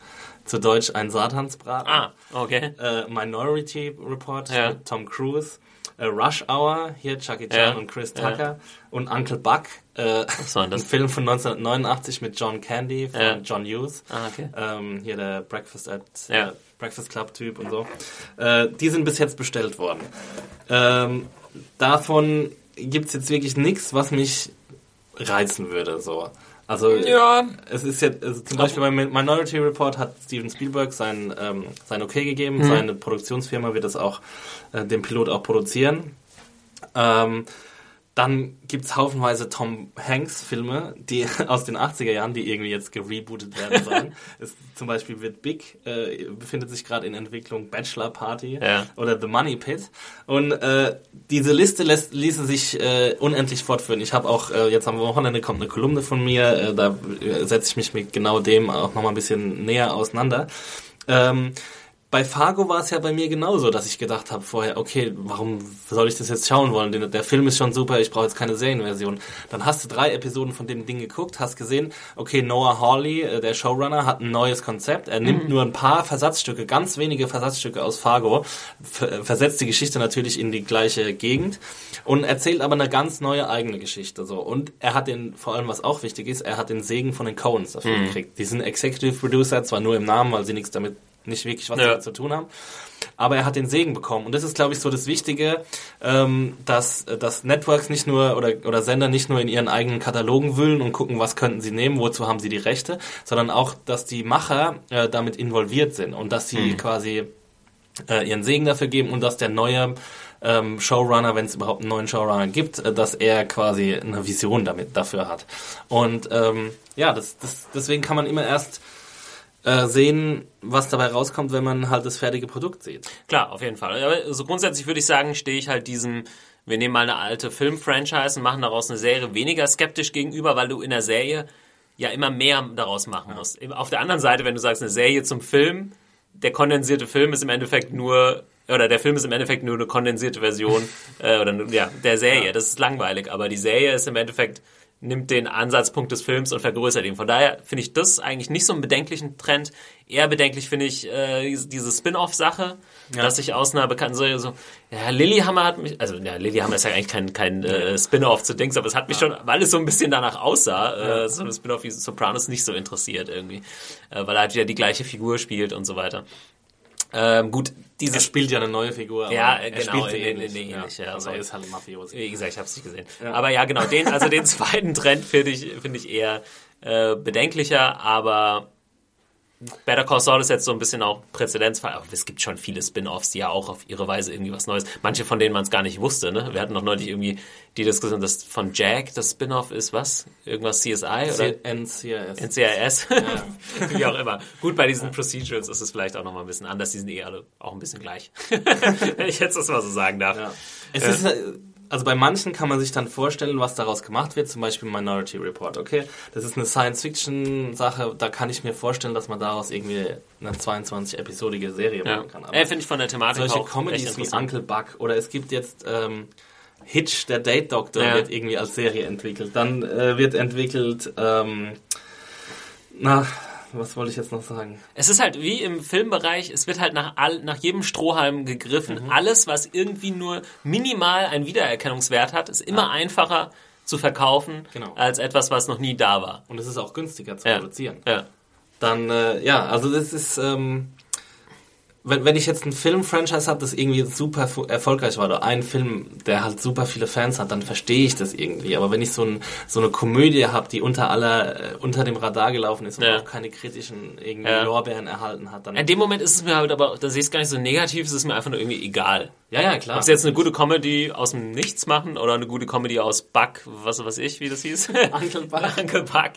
zu Deutsch ein Satansbraten. Ah, okay. Äh, Minority Report ja. mit Tom Cruise. Äh, Rush Hour, hier Chucky Chan ja. und Chris Tucker. Ja. Und Uncle Buck, äh, ein Film von 1989 mit John Candy von John Hughes. Ah, okay. Ähm, hier der Breakfast at äh, Breakfast Club Typ und so. Äh, die sind bis jetzt bestellt worden. Ähm, davon gibt es jetzt wirklich nichts, was mich reizen würde. So. Also ja. es ist jetzt also zum Beispiel beim Minority Report hat Steven Spielberg sein, ähm, sein Okay gegeben. Mhm. Seine Produktionsfirma wird das auch äh, den Pilot auch produzieren. Ähm, dann gibt es haufenweise Tom Hanks Filme, die aus den 80er Jahren, die irgendwie jetzt gerebootet werden sollen. es, zum Beispiel wird Big, äh, befindet sich gerade in Entwicklung Bachelor Party ja. oder The Money Pit. Und äh, diese Liste lässt, ließe sich äh, unendlich fortführen. Ich habe auch, äh, jetzt am Wochenende kommt eine Kolumne von mir, äh, da äh, setze ich mich mit genau dem auch nochmal ein bisschen näher auseinander. Ähm, bei Fargo war es ja bei mir genauso, dass ich gedacht habe vorher, okay, warum soll ich das jetzt schauen wollen? Der, der Film ist schon super, ich brauche jetzt keine Serienversion. Dann hast du drei Episoden von dem Ding geguckt, hast gesehen, okay, Noah Hawley, äh, der Showrunner, hat ein neues Konzept. Er nimmt mhm. nur ein paar Versatzstücke, ganz wenige Versatzstücke aus Fargo, versetzt die Geschichte natürlich in die gleiche Gegend und erzählt aber eine ganz neue eigene Geschichte. So. Und er hat den, vor allem was auch wichtig ist, er hat den Segen von den Coens dafür mhm. gekriegt. Die sind Executive Producer, zwar nur im Namen, weil sie nichts damit nicht wirklich was ja. damit zu tun haben. Aber er hat den Segen bekommen. Und das ist, glaube ich, so das Wichtige, ähm, dass, dass Networks nicht nur oder, oder Sender nicht nur in ihren eigenen Katalogen wühlen und gucken, was könnten sie nehmen, wozu haben sie die Rechte, sondern auch, dass die Macher äh, damit involviert sind und dass sie mhm. quasi äh, ihren Segen dafür geben und dass der neue ähm, Showrunner, wenn es überhaupt einen neuen Showrunner gibt, äh, dass er quasi eine Vision damit dafür hat. Und ähm, ja, das, das, deswegen kann man immer erst äh, sehen, was dabei rauskommt, wenn man halt das fertige Produkt sieht. Klar, auf jeden Fall. Aber so grundsätzlich würde ich sagen, stehe ich halt diesem, wir nehmen mal eine alte Filmfranchise und machen daraus eine Serie weniger skeptisch gegenüber, weil du in der Serie ja immer mehr daraus machen musst. Auf der anderen Seite, wenn du sagst, eine Serie zum Film, der kondensierte Film ist im Endeffekt nur oder der Film ist im Endeffekt nur eine kondensierte Version äh, oder ja der Serie. Ja. Das ist langweilig, aber die Serie ist im Endeffekt nimmt den Ansatzpunkt des Films und vergrößert ihn. Von daher finde ich das eigentlich nicht so einen bedenklichen Trend. Eher bedenklich finde ich äh, diese Spin-off-Sache, ja. dass ich aus einer bekannten Serie so, ja, Lilyhammer hat mich, also ja, Lilyhammer ist ja eigentlich kein, kein äh, Spin-off zu Dings, aber es hat mich ja. schon, weil es so ein bisschen danach aussah, äh, so ein Spin-off wie Sopranos nicht so interessiert irgendwie, äh, weil er halt wieder die gleiche Figur spielt und so weiter. Ähm, gut, dieses er spielt ja eine neue Figur. Ja, er genau, spielt in, in, in, ja. ähnlich. Ja, also er ist halt Mafios. Wie gesagt, ich habe es nicht gesehen. Ja. Aber ja, genau, den, also den zweiten Trend finde ich, finde ich eher äh, bedenklicher, aber Better Call Saul ist jetzt so ein bisschen auch Präzedenzfall, aber es gibt schon viele Spin-offs, die ja auch auf ihre Weise irgendwie was Neues, manche von denen man es gar nicht wusste, ne? Wir hatten noch neulich irgendwie die Diskussion, dass von Jack das Spin-off ist, was? Irgendwas CSI oder? NCIS. NCIS. Ja. Wie auch immer. Gut, bei diesen Procedurals ist es vielleicht auch noch mal ein bisschen anders, die sind eh alle auch ein bisschen gleich. Wenn ich jetzt das mal so sagen darf. Ja. Es ist also bei manchen kann man sich dann vorstellen, was daraus gemacht wird, zum Beispiel Minority Report, okay? Das ist eine Science-Fiction-Sache, da kann ich mir vorstellen, dass man daraus irgendwie eine 22-episodige Serie ja. machen kann. Aber äh, finde ich von der Thematik solche auch Comedies wie Uncle Buck oder es gibt jetzt ähm, Hitch, der Date Doctor, ja. wird irgendwie als Serie entwickelt. Dann äh, wird entwickelt, ähm, na, was wollte ich jetzt noch sagen? Es ist halt wie im Filmbereich, es wird halt nach, all, nach jedem Strohhalm gegriffen. Mhm. Alles, was irgendwie nur minimal einen Wiedererkennungswert hat, ist immer ja. einfacher zu verkaufen genau. als etwas, was noch nie da war. Und es ist auch günstiger zu ja. produzieren. Ja. Dann, äh, ja, also das ist, ähm, wenn, wenn ich jetzt ein Film-Franchise habe, das irgendwie super erfolgreich war, oder ein Film, der halt super viele Fans hat, dann verstehe ich das irgendwie. Aber wenn ich so, ein, so eine Komödie habe, die unter aller, äh, unter dem Radar gelaufen ist und ja. auch keine kritischen irgendwie ja. Lorbeeren erhalten hat, dann. In dem Moment ist es mir halt aber, da sehe ich es gar nicht so negativ, es ist mir einfach nur irgendwie egal. Ja, ja, klar. Ob sie jetzt eine gute Comedy aus dem Nichts machen oder eine gute Comedy aus Buck, was weiß ich, wie das hieß. Uncle Buck. Uncle Buck.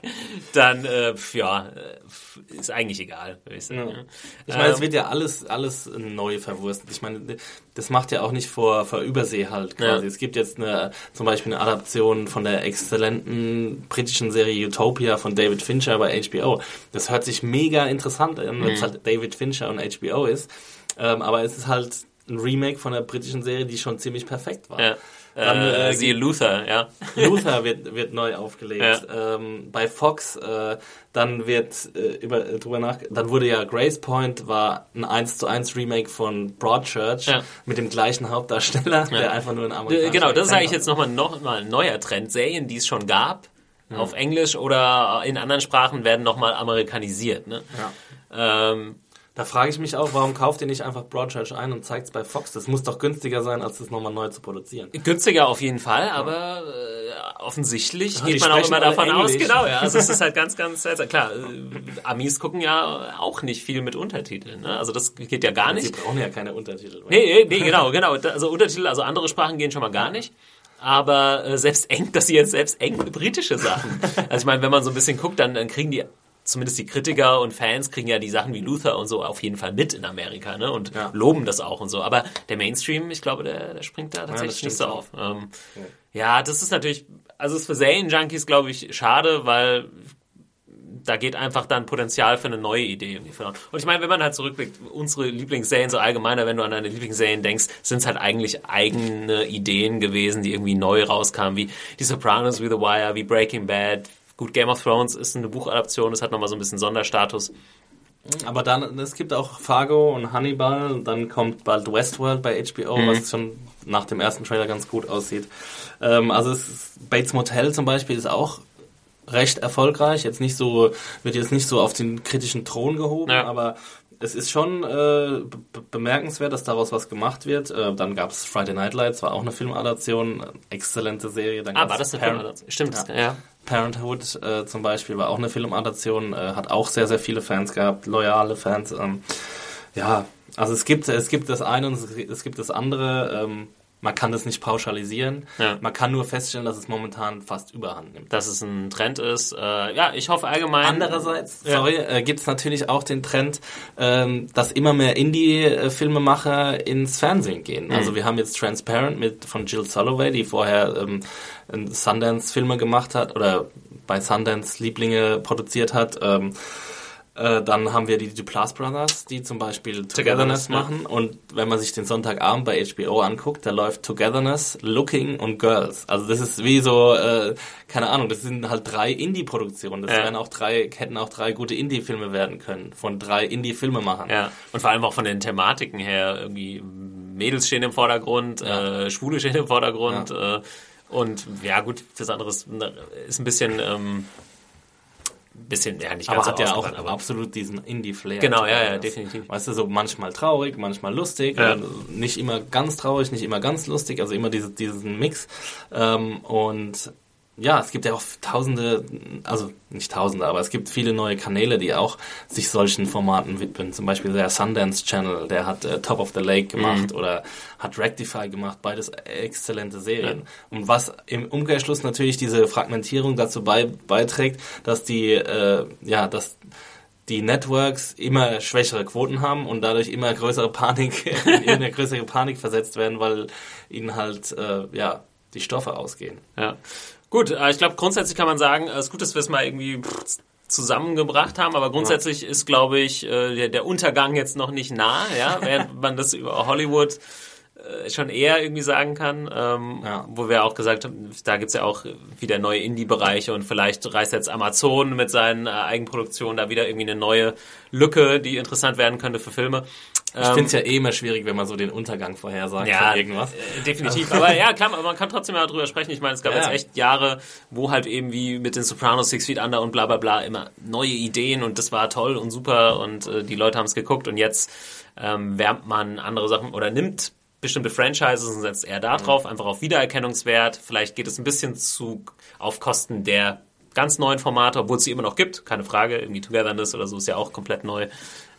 Dann, äh, ja, äh, ist eigentlich egal, würde ich sagen. Ja. Ich meine, ähm, es wird ja alles, alles neu verwurstet. Ich meine, das macht ja auch nicht vor, vor Übersee halt quasi. Ja. Es gibt jetzt eine, zum Beispiel eine Adaption von der exzellenten britischen Serie Utopia von David Fincher bei HBO. Das hört sich mega interessant an, wenn es mhm. halt David Fincher und HBO ist. Ähm, aber es ist halt ein Remake von der britischen Serie, die schon ziemlich perfekt war. Ja. Dann, äh, äh, siehe Luther, ja. Luther wird, wird neu aufgelegt. Ja. Ähm, bei Fox, äh, dann wird äh, über, äh, drüber nach, dann wurde ja Grace Point war ein 1 zu 1 Remake von Broadchurch ja. mit dem gleichen Hauptdarsteller, ja. der einfach nur ein amerikanischer Genau, das ist eigentlich jetzt nochmal noch mal ein neuer Trend. Serien, die es schon gab, mhm. auf Englisch oder in anderen Sprachen, werden nochmal amerikanisiert. Ne? Ja. Ähm, da frage ich mich auch, warum kauft ihr nicht einfach Broadchurch ein und zeigt es bei Fox? Das muss doch günstiger sein, als das nochmal neu zu produzieren. Günstiger auf jeden Fall, aber äh, offensichtlich ja, geht man auch immer davon aus, genau, ja. Also es ist halt ganz, ganz seltsam. Klar, äh, Amis gucken ja auch nicht viel mit Untertiteln. Ne? Also das geht ja gar nicht. Sie brauchen ja keine Untertitel. Nee, nee, genau, genau. Also Untertitel, also andere Sprachen gehen schon mal gar nicht aber äh, selbst eng, dass sie jetzt selbst eng britische Sachen. Also ich meine, wenn man so ein bisschen guckt, dann, dann kriegen die zumindest die Kritiker und Fans kriegen ja die Sachen wie Luther und so auf jeden Fall mit in Amerika ne? und ja. loben das auch und so. Aber der Mainstream, ich glaube, der, der springt da tatsächlich ja, nicht so auf. Ähm, ja. ja. das ist natürlich, also ist für Serien-Junkies, glaube ich, schade, weil da geht einfach dann Potenzial für eine neue Idee irgendwie verloren. Und ich meine, wenn man halt zurückblickt, unsere Lieblingsserien so allgemeiner, wenn du an deine Lieblingsserien denkst, sind es halt eigentlich eigene Ideen gewesen, die irgendwie neu rauskamen, wie die Sopranos, wie The Wire, wie Breaking Bad, Gut, Game of Thrones ist eine Buchadaption, das hat nochmal so ein bisschen Sonderstatus. Aber dann, es gibt auch Fargo und Hannibal, dann kommt bald Westworld bei HBO, mhm. was schon nach dem ersten Trailer ganz gut aussieht. Ähm, also ist, Bates Motel zum Beispiel ist auch recht erfolgreich, jetzt nicht so, wird jetzt nicht so auf den kritischen Thron gehoben, ja. aber es ist schon äh, bemerkenswert, dass daraus was gemacht wird. Äh, dann gab es Friday Night Lights, war auch eine Filmadaption, exzellente Serie. Dann ah, war das eine Filmadaption? Stimmt, ja. ja. Parenthood äh, zum Beispiel war auch eine Filmadaption, äh, hat auch sehr, sehr viele Fans gehabt, loyale Fans. Ähm, ja, also es gibt, es gibt das eine und es gibt das andere. Ähm, man kann das nicht pauschalisieren. Ja. Man kann nur feststellen, dass es momentan fast überhand nimmt. Dass es ein Trend ist. Äh, ja, ich hoffe allgemein. Andererseits, sorry, ja. äh, gibt es natürlich auch den Trend, ähm, dass immer mehr Indie-Filmemacher ins Fernsehen gehen. Mhm. Also wir haben jetzt Transparent mit von Jill Soloway, die vorher ähm, Sundance-Filme gemacht hat oder bei Sundance Lieblinge produziert hat. Ähm, äh, dann haben wir die Duplass Brothers, die zum Beispiel Togetherness, machen. Ja. Und wenn man sich den Sonntagabend bei HBO anguckt, da läuft Togetherness, Looking und Girls. Also das ist wie so, äh, keine Ahnung, das sind halt drei Indie-Produktionen. Das ja. wären auch drei, hätten auch drei gute Indie-Filme werden können von drei Indie-Filmemachern. Ja. Und vor allem auch von den Thematiken her irgendwie Mädels stehen im Vordergrund, ja. äh, Schwule stehen im Vordergrund. Ja. Äh, und ja gut, das andere ist, ist ein bisschen ähm, bisschen, ja, nicht ganz aber so hat ja auch aber absolut diesen Indie-Flair. Genau, ja, ja, definitiv. Weißt du, so manchmal traurig, manchmal lustig, ja. nicht immer ganz traurig, nicht immer ganz lustig, also immer diese, diesen Mix. Ähm, und ja, es gibt ja auch tausende, also nicht tausende, aber es gibt viele neue Kanäle, die auch sich solchen Formaten widmen. Zum Beispiel der Sundance Channel, der hat äh, Top of the Lake gemacht mhm. oder hat Rectify gemacht, beides exzellente Serien. Ja. Und was im Umkehrschluss natürlich diese Fragmentierung dazu bei, beiträgt, dass die, äh, ja, dass die Networks immer schwächere Quoten haben und dadurch immer größere Panik, in eine größere Panik versetzt werden, weil ihnen halt, äh, ja, die Stoffe ausgehen. Ja. Gut, äh, ich glaube, grundsätzlich kann man sagen, es ist gut, dass wir es mal irgendwie zusammengebracht haben, aber grundsätzlich ja. ist, glaube ich, äh, der, der Untergang jetzt noch nicht nah, ja, während man das über Hollywood äh, schon eher irgendwie sagen kann, ähm, ja. wo wir auch gesagt haben, da gibt's ja auch wieder neue Indie-Bereiche und vielleicht reißt jetzt Amazon mit seinen äh, Eigenproduktionen da wieder irgendwie eine neue Lücke, die interessant werden könnte für Filme. Ich finde es ja eh immer schwierig, wenn man so den Untergang vorhersagt ja, von irgendwas. Äh, definitiv. aber ja, klar, man kann trotzdem mal drüber sprechen. Ich meine, es gab ja. jetzt echt Jahre, wo halt eben wie mit den Sopranos, Six Feet Under und bla bla bla immer neue Ideen und das war toll und super und äh, die Leute haben es geguckt und jetzt ähm, wärmt man andere Sachen oder nimmt bestimmte Franchises und setzt eher da drauf, mhm. einfach auf Wiedererkennungswert. Vielleicht geht es ein bisschen zu auf Kosten der ganz neuen Formate, obwohl es sie immer noch gibt, keine Frage. Irgendwie Togetherness oder so ist ja auch komplett neu.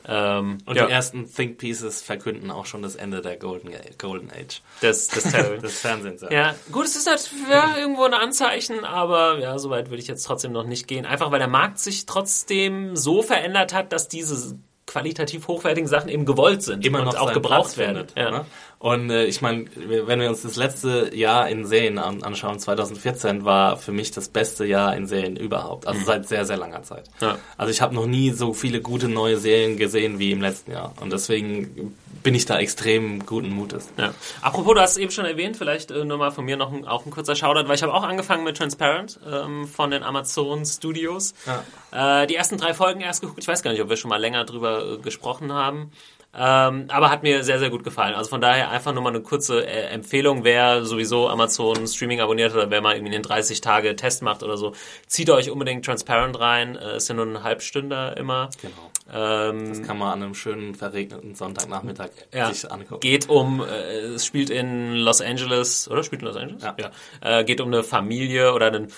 Ähm, und ja. die ersten Think Pieces verkünden auch schon das Ende der Golden, Golden Age. Des, des, des Fernsehens. Ja. ja, gut, es ist halt ja, irgendwo ein Anzeichen, aber ja, soweit würde ich jetzt trotzdem noch nicht gehen. Einfach weil der Markt sich trotzdem so verändert hat, dass diese qualitativ hochwertigen Sachen eben gewollt sind immer noch auch gebraucht werden. Ja. Ne? Und äh, ich meine, wenn wir uns das letzte Jahr in Serien an, anschauen, 2014 war für mich das beste Jahr in Serien überhaupt. Also mhm. seit sehr, sehr langer Zeit. Ja. Also ich habe noch nie so viele gute neue Serien gesehen wie im letzten Jahr. Und deswegen bin ich da extrem guten Mutes. Ja. Apropos, du hast es eben schon erwähnt, vielleicht äh, nur mal von mir noch ein, auch ein kurzer Shoutout, weil ich habe auch angefangen mit Transparent ähm, von den Amazon Studios. Ja. Äh, die ersten drei Folgen erst geguckt. Ich weiß gar nicht, ob wir schon mal länger drüber äh, gesprochen haben. Ähm, aber hat mir sehr, sehr gut gefallen. Also von daher einfach nur mal eine kurze äh, Empfehlung, wer sowieso Amazon Streaming abonniert oder wer mal irgendwie einen 30 Tage Test macht oder so, zieht euch unbedingt Transparent rein. Äh, ist ja nur ein Halbstünder immer. Genau. Ähm, das kann man an einem schönen verregneten Sonntagnachmittag ja, sich angucken. Geht um, äh, es spielt in Los Angeles, oder? Spielt in Los Angeles? Ja. ja. Äh, geht um eine Familie oder einen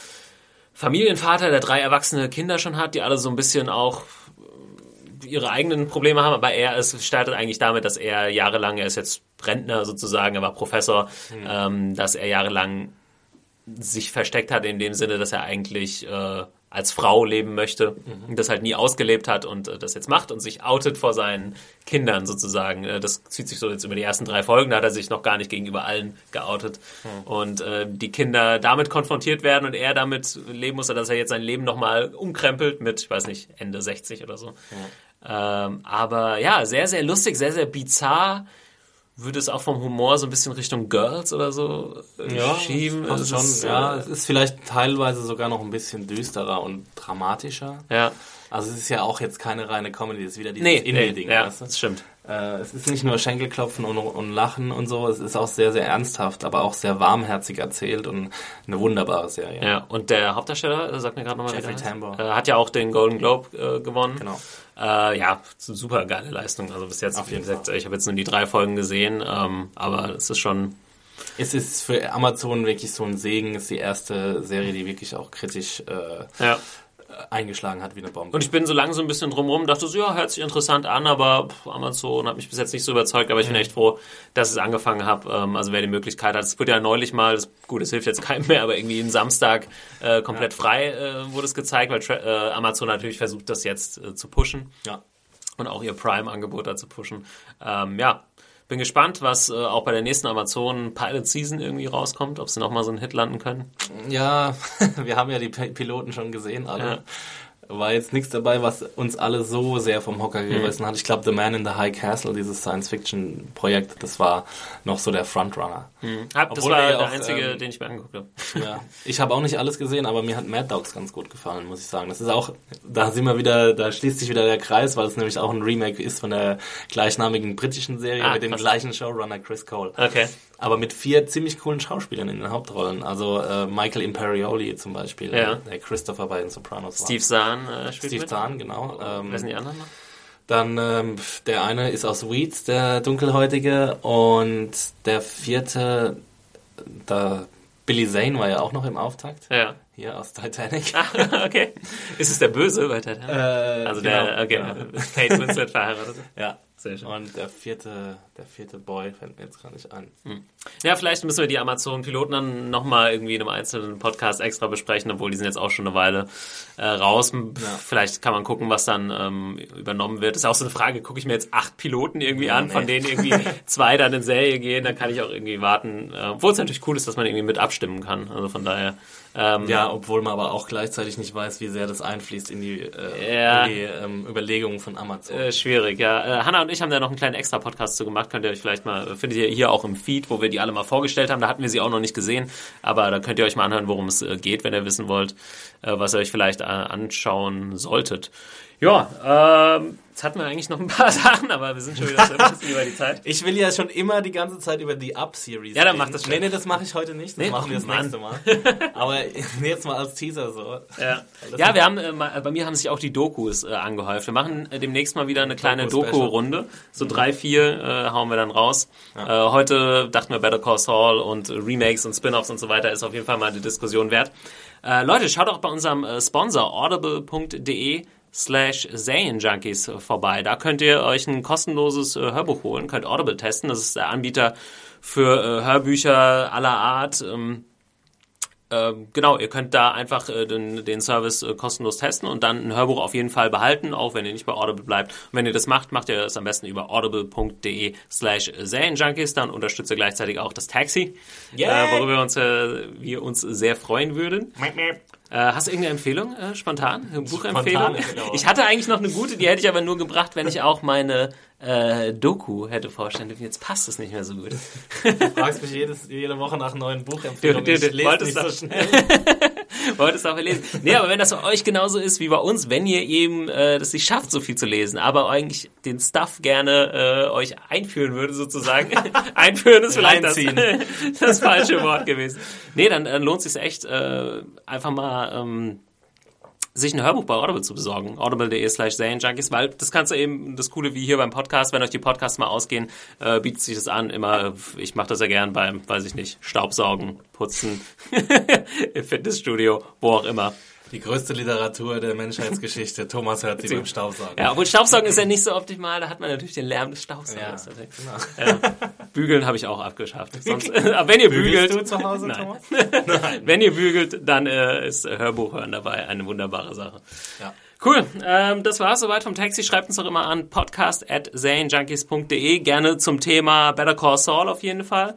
Familienvater, der drei erwachsene Kinder schon hat, die alle so ein bisschen auch ihre eigenen Probleme haben, aber er ist, startet eigentlich damit, dass er jahrelang, er ist jetzt Rentner sozusagen, er war Professor, mhm. ähm, dass er jahrelang sich versteckt hat in dem Sinne, dass er eigentlich äh, als Frau leben möchte, mhm. das halt nie ausgelebt hat und äh, das jetzt macht und sich outet vor seinen Kindern sozusagen. Äh, das zieht sich so jetzt über die ersten drei Folgen, da hat er sich noch gar nicht gegenüber allen geoutet mhm. und äh, die Kinder damit konfrontiert werden und er damit leben muss, dass er jetzt sein Leben nochmal umkrempelt mit, ich weiß nicht, Ende 60 oder so. Mhm. Ähm, aber ja, sehr, sehr lustig, sehr, sehr bizarr. Würde es auch vom Humor so ein bisschen Richtung Girls oder so äh, ja, schieben? Es schon, ist, ja, äh, es ist vielleicht teilweise sogar noch ein bisschen düsterer und dramatischer. Ja. Also es ist ja auch jetzt keine reine Comedy, es ist wieder dieses nee, Indie-Ding. Nee, ja, weißt du? das stimmt. Äh, es ist nicht nur Schenkelklopfen und, und, Lachen und so, es ist auch sehr, sehr ernsthaft, aber auch sehr warmherzig erzählt und eine wunderbare Serie. Ja, und der Hauptdarsteller, äh, sagt mir gerade nochmal, Jeffrey Tambor. Äh, hat ja auch den Golden Globe äh, gewonnen. Genau. Äh, ja, super geile Leistung. Also bis jetzt, wie gesagt, ich habe jetzt nur die drei Folgen gesehen, ähm, aber es ist schon es ist für Amazon wirklich so ein Segen. Es ist die erste Serie, die wirklich auch kritisch äh, ja eingeschlagen hat wie eine Bombe. Und ich bin so lange so ein bisschen drumherum, dachte so, ja, hört sich interessant an, aber pff, Amazon hat mich bis jetzt nicht so überzeugt, aber ich bin echt froh, dass ich es angefangen habe. Ähm, also wer die Möglichkeit hat, es wurde ja neulich mal, das, gut, es hilft jetzt keinem mehr, aber irgendwie einen Samstag äh, komplett ja. frei äh, wurde es gezeigt, weil äh, Amazon natürlich versucht, das jetzt äh, zu pushen. Ja. Und auch ihr Prime-Angebot da zu pushen. Ähm, ja, bin gespannt, was äh, auch bei der nächsten Amazon Pilot Season irgendwie rauskommt, ob sie nochmal so einen Hit landen können. Ja, wir haben ja die Piloten schon gesehen, alle. Ja war jetzt nichts dabei, was uns alle so sehr vom Hocker mhm. gerissen mhm. hat. Ich glaube, The Man in the High Castle, dieses Science-Fiction-Projekt, das war noch so der Frontrunner. Mhm. Hab, das war der auch, einzige, ähm, den ich mir angeguckt habe. Ja, ich habe auch nicht alles gesehen, aber mir hat Mad Dogs ganz gut gefallen, muss ich sagen. Das ist auch, da sind wir wieder, da schließt sich wieder der Kreis, weil es nämlich auch ein Remake ist von der gleichnamigen britischen Serie ah, mit dem gleichen Showrunner Chris Cole. Okay aber mit vier ziemlich coolen Schauspielern in den Hauptrollen. Also äh, Michael Imperioli zum Beispiel, ja. der Christopher bei den Sopranos Steve war. Zahn äh, spielt Steve mit. Zahn, genau. Ähm, Wer sind die anderen noch? Dann ähm, der eine ist aus Weeds, der dunkelhäutige, und der vierte, da Billy Zane war ja auch noch im Auftakt. Ja. Hier aus Titanic. Ah, okay. Ist es der Böse bei Titanic? Äh, also genau, der, okay, genau. Kate Winslet verheiratet. Ja. Sehr schön. Und der vierte, der vierte Boy fällt mir jetzt gar nicht an. Hm. Ja, vielleicht müssen wir die Amazon-Piloten dann nochmal irgendwie in einem einzelnen Podcast extra besprechen, obwohl die sind jetzt auch schon eine Weile äh, raus. Ja. Vielleicht kann man gucken, was dann ähm, übernommen wird. ist auch so eine Frage, gucke ich mir jetzt acht Piloten irgendwie ja, an, nee. von denen irgendwie zwei dann in Serie gehen, dann kann ich auch irgendwie warten. Äh, obwohl es natürlich cool ist, dass man irgendwie mit abstimmen kann. Also von daher. Ähm, ja, obwohl man aber auch gleichzeitig nicht weiß, wie sehr das einfließt in die, äh, ja, in die ähm, Überlegungen von Amazon. Äh, schwierig, ja. Äh, Hanna und ich haben da noch einen kleinen extra Podcast zu gemacht. Könnt ihr euch vielleicht mal, findet ihr hier auch im Feed, wo wir die alle mal vorgestellt haben. Da hatten wir sie auch noch nicht gesehen. Aber da könnt ihr euch mal anhören, worum es äh, geht, wenn ihr wissen wollt, äh, was ihr euch vielleicht äh, anschauen solltet. Ja, ähm, jetzt hatten wir eigentlich noch ein paar Sachen, aber wir sind schon wieder so ein bisschen über die Zeit. Ich will ja schon immer die ganze Zeit über die Up-Series Ja, dann mach das schon. Nee, nee, das mache ich heute nicht. Das Nee, machen wir das Mann. nächste Mal. Aber jetzt mal als Teaser so. Ja, ja wir haben, äh, mal- bei mir haben sich auch die Dokus äh, angehäuft. Wir machen äh, demnächst mal wieder eine kleine. Doku-Runde. So drei, vier äh, hauen wir dann raus. Äh, heute dachten wir Better Call Saul und äh, Remakes und Spin-Offs und so weiter ist auf jeden Fall mal die Diskussion wert. Äh, Leute, schaut auch bei unserem äh, Sponsor audible.de slash Junkies vorbei. Da könnt ihr euch ein kostenloses äh, Hörbuch holen, könnt Audible testen. Das ist der Anbieter für äh, Hörbücher aller Art. Ähm, ähm, genau, ihr könnt da einfach äh, den, den Service kostenlos testen und dann ein Hörbuch auf jeden Fall behalten, auch wenn ihr nicht bei Audible bleibt. Und wenn ihr das macht, macht ihr das am besten über audible.de slash Serienjunkies, dann unterstützt ihr gleichzeitig auch das Taxi, Yeah. worüber wir uns, wir uns sehr freuen würden. Äh, hast du irgendeine Empfehlung äh, spontan? Eine Buchempfehlung? Empfehlung. Ich hatte eigentlich noch eine gute, die hätte ich aber nur gebracht, wenn ich auch meine äh, Doku hätte vorstellen dürfen. Jetzt passt es nicht mehr so gut. Du fragst mich jedes, jede Woche nach neuen Buchempfehlungen. Du- du- du ich lese nicht so schnell. Wolltest du auch lesen. Nee, aber wenn das bei euch genauso ist wie bei uns, wenn ihr eben äh, das nicht schafft, so viel zu lesen, aber eigentlich den Stuff gerne äh, euch einführen würde, sozusagen. einführen ist vielleicht das, das falsche Wort gewesen. Nee, dann, dann lohnt es sich echt, äh, einfach mal ähm, sich ein Hörbuch bei Audible zu besorgen. Audible.de slash Serienjunkies, weil das kannst du eben, das Coole wie hier beim Podcast, wenn euch die Podcasts mal ausgehen, äh, bietet sich das an. Immer, ich mache das ja gern beim, weiß ich nicht, Staubsaugen, Putzen, im Fitnessstudio, wo auch immer. Die größte Literatur der Menschheitsgeschichte. Thomas hört sie beim Staubsaugen. Ja, obwohl Staubsaugen ist ja nicht so optimal, da hat man natürlich den Lärm des Staubsaugers. Ja, Ja. Bügeln habe ich auch abgeschafft. Sonst, aber wenn ihr bügelt, du zu Hause, Nein. Thomas? wenn ihr bügelt, dann äh, ist Hörbuch hören dabei eine wunderbare Sache. Ja. Cool, ähm, das war's soweit vom Taxi. Schreibt uns doch immer an podcast at zanejunkies.de. Gerne zum Thema Better Call Saul auf jeden Fall.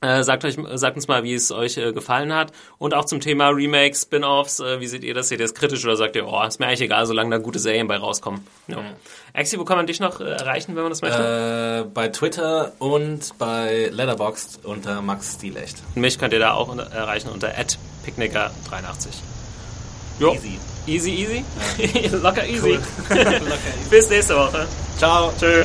Äh, sagt, euch, sagt uns mal, wie es euch äh, gefallen hat. Und auch zum Thema Remakes, Spin-Offs. Äh, wie seht ihr das? Seht ihr das kritisch oder sagt ihr, oh, ist mir eigentlich egal, solange da gute Serien bei rauskommen? Ja. Axi, wo kann man dich noch äh, erreichen, wenn man das möchte? Äh, bei Twitter und bei Letterboxd unter Max Stilecht. Mich könnt ihr da auch unter, erreichen unter picknicker83. Jo. Easy. Easy, easy? Locker easy. Locker easy. Bis nächste Woche. Ciao. Tschö.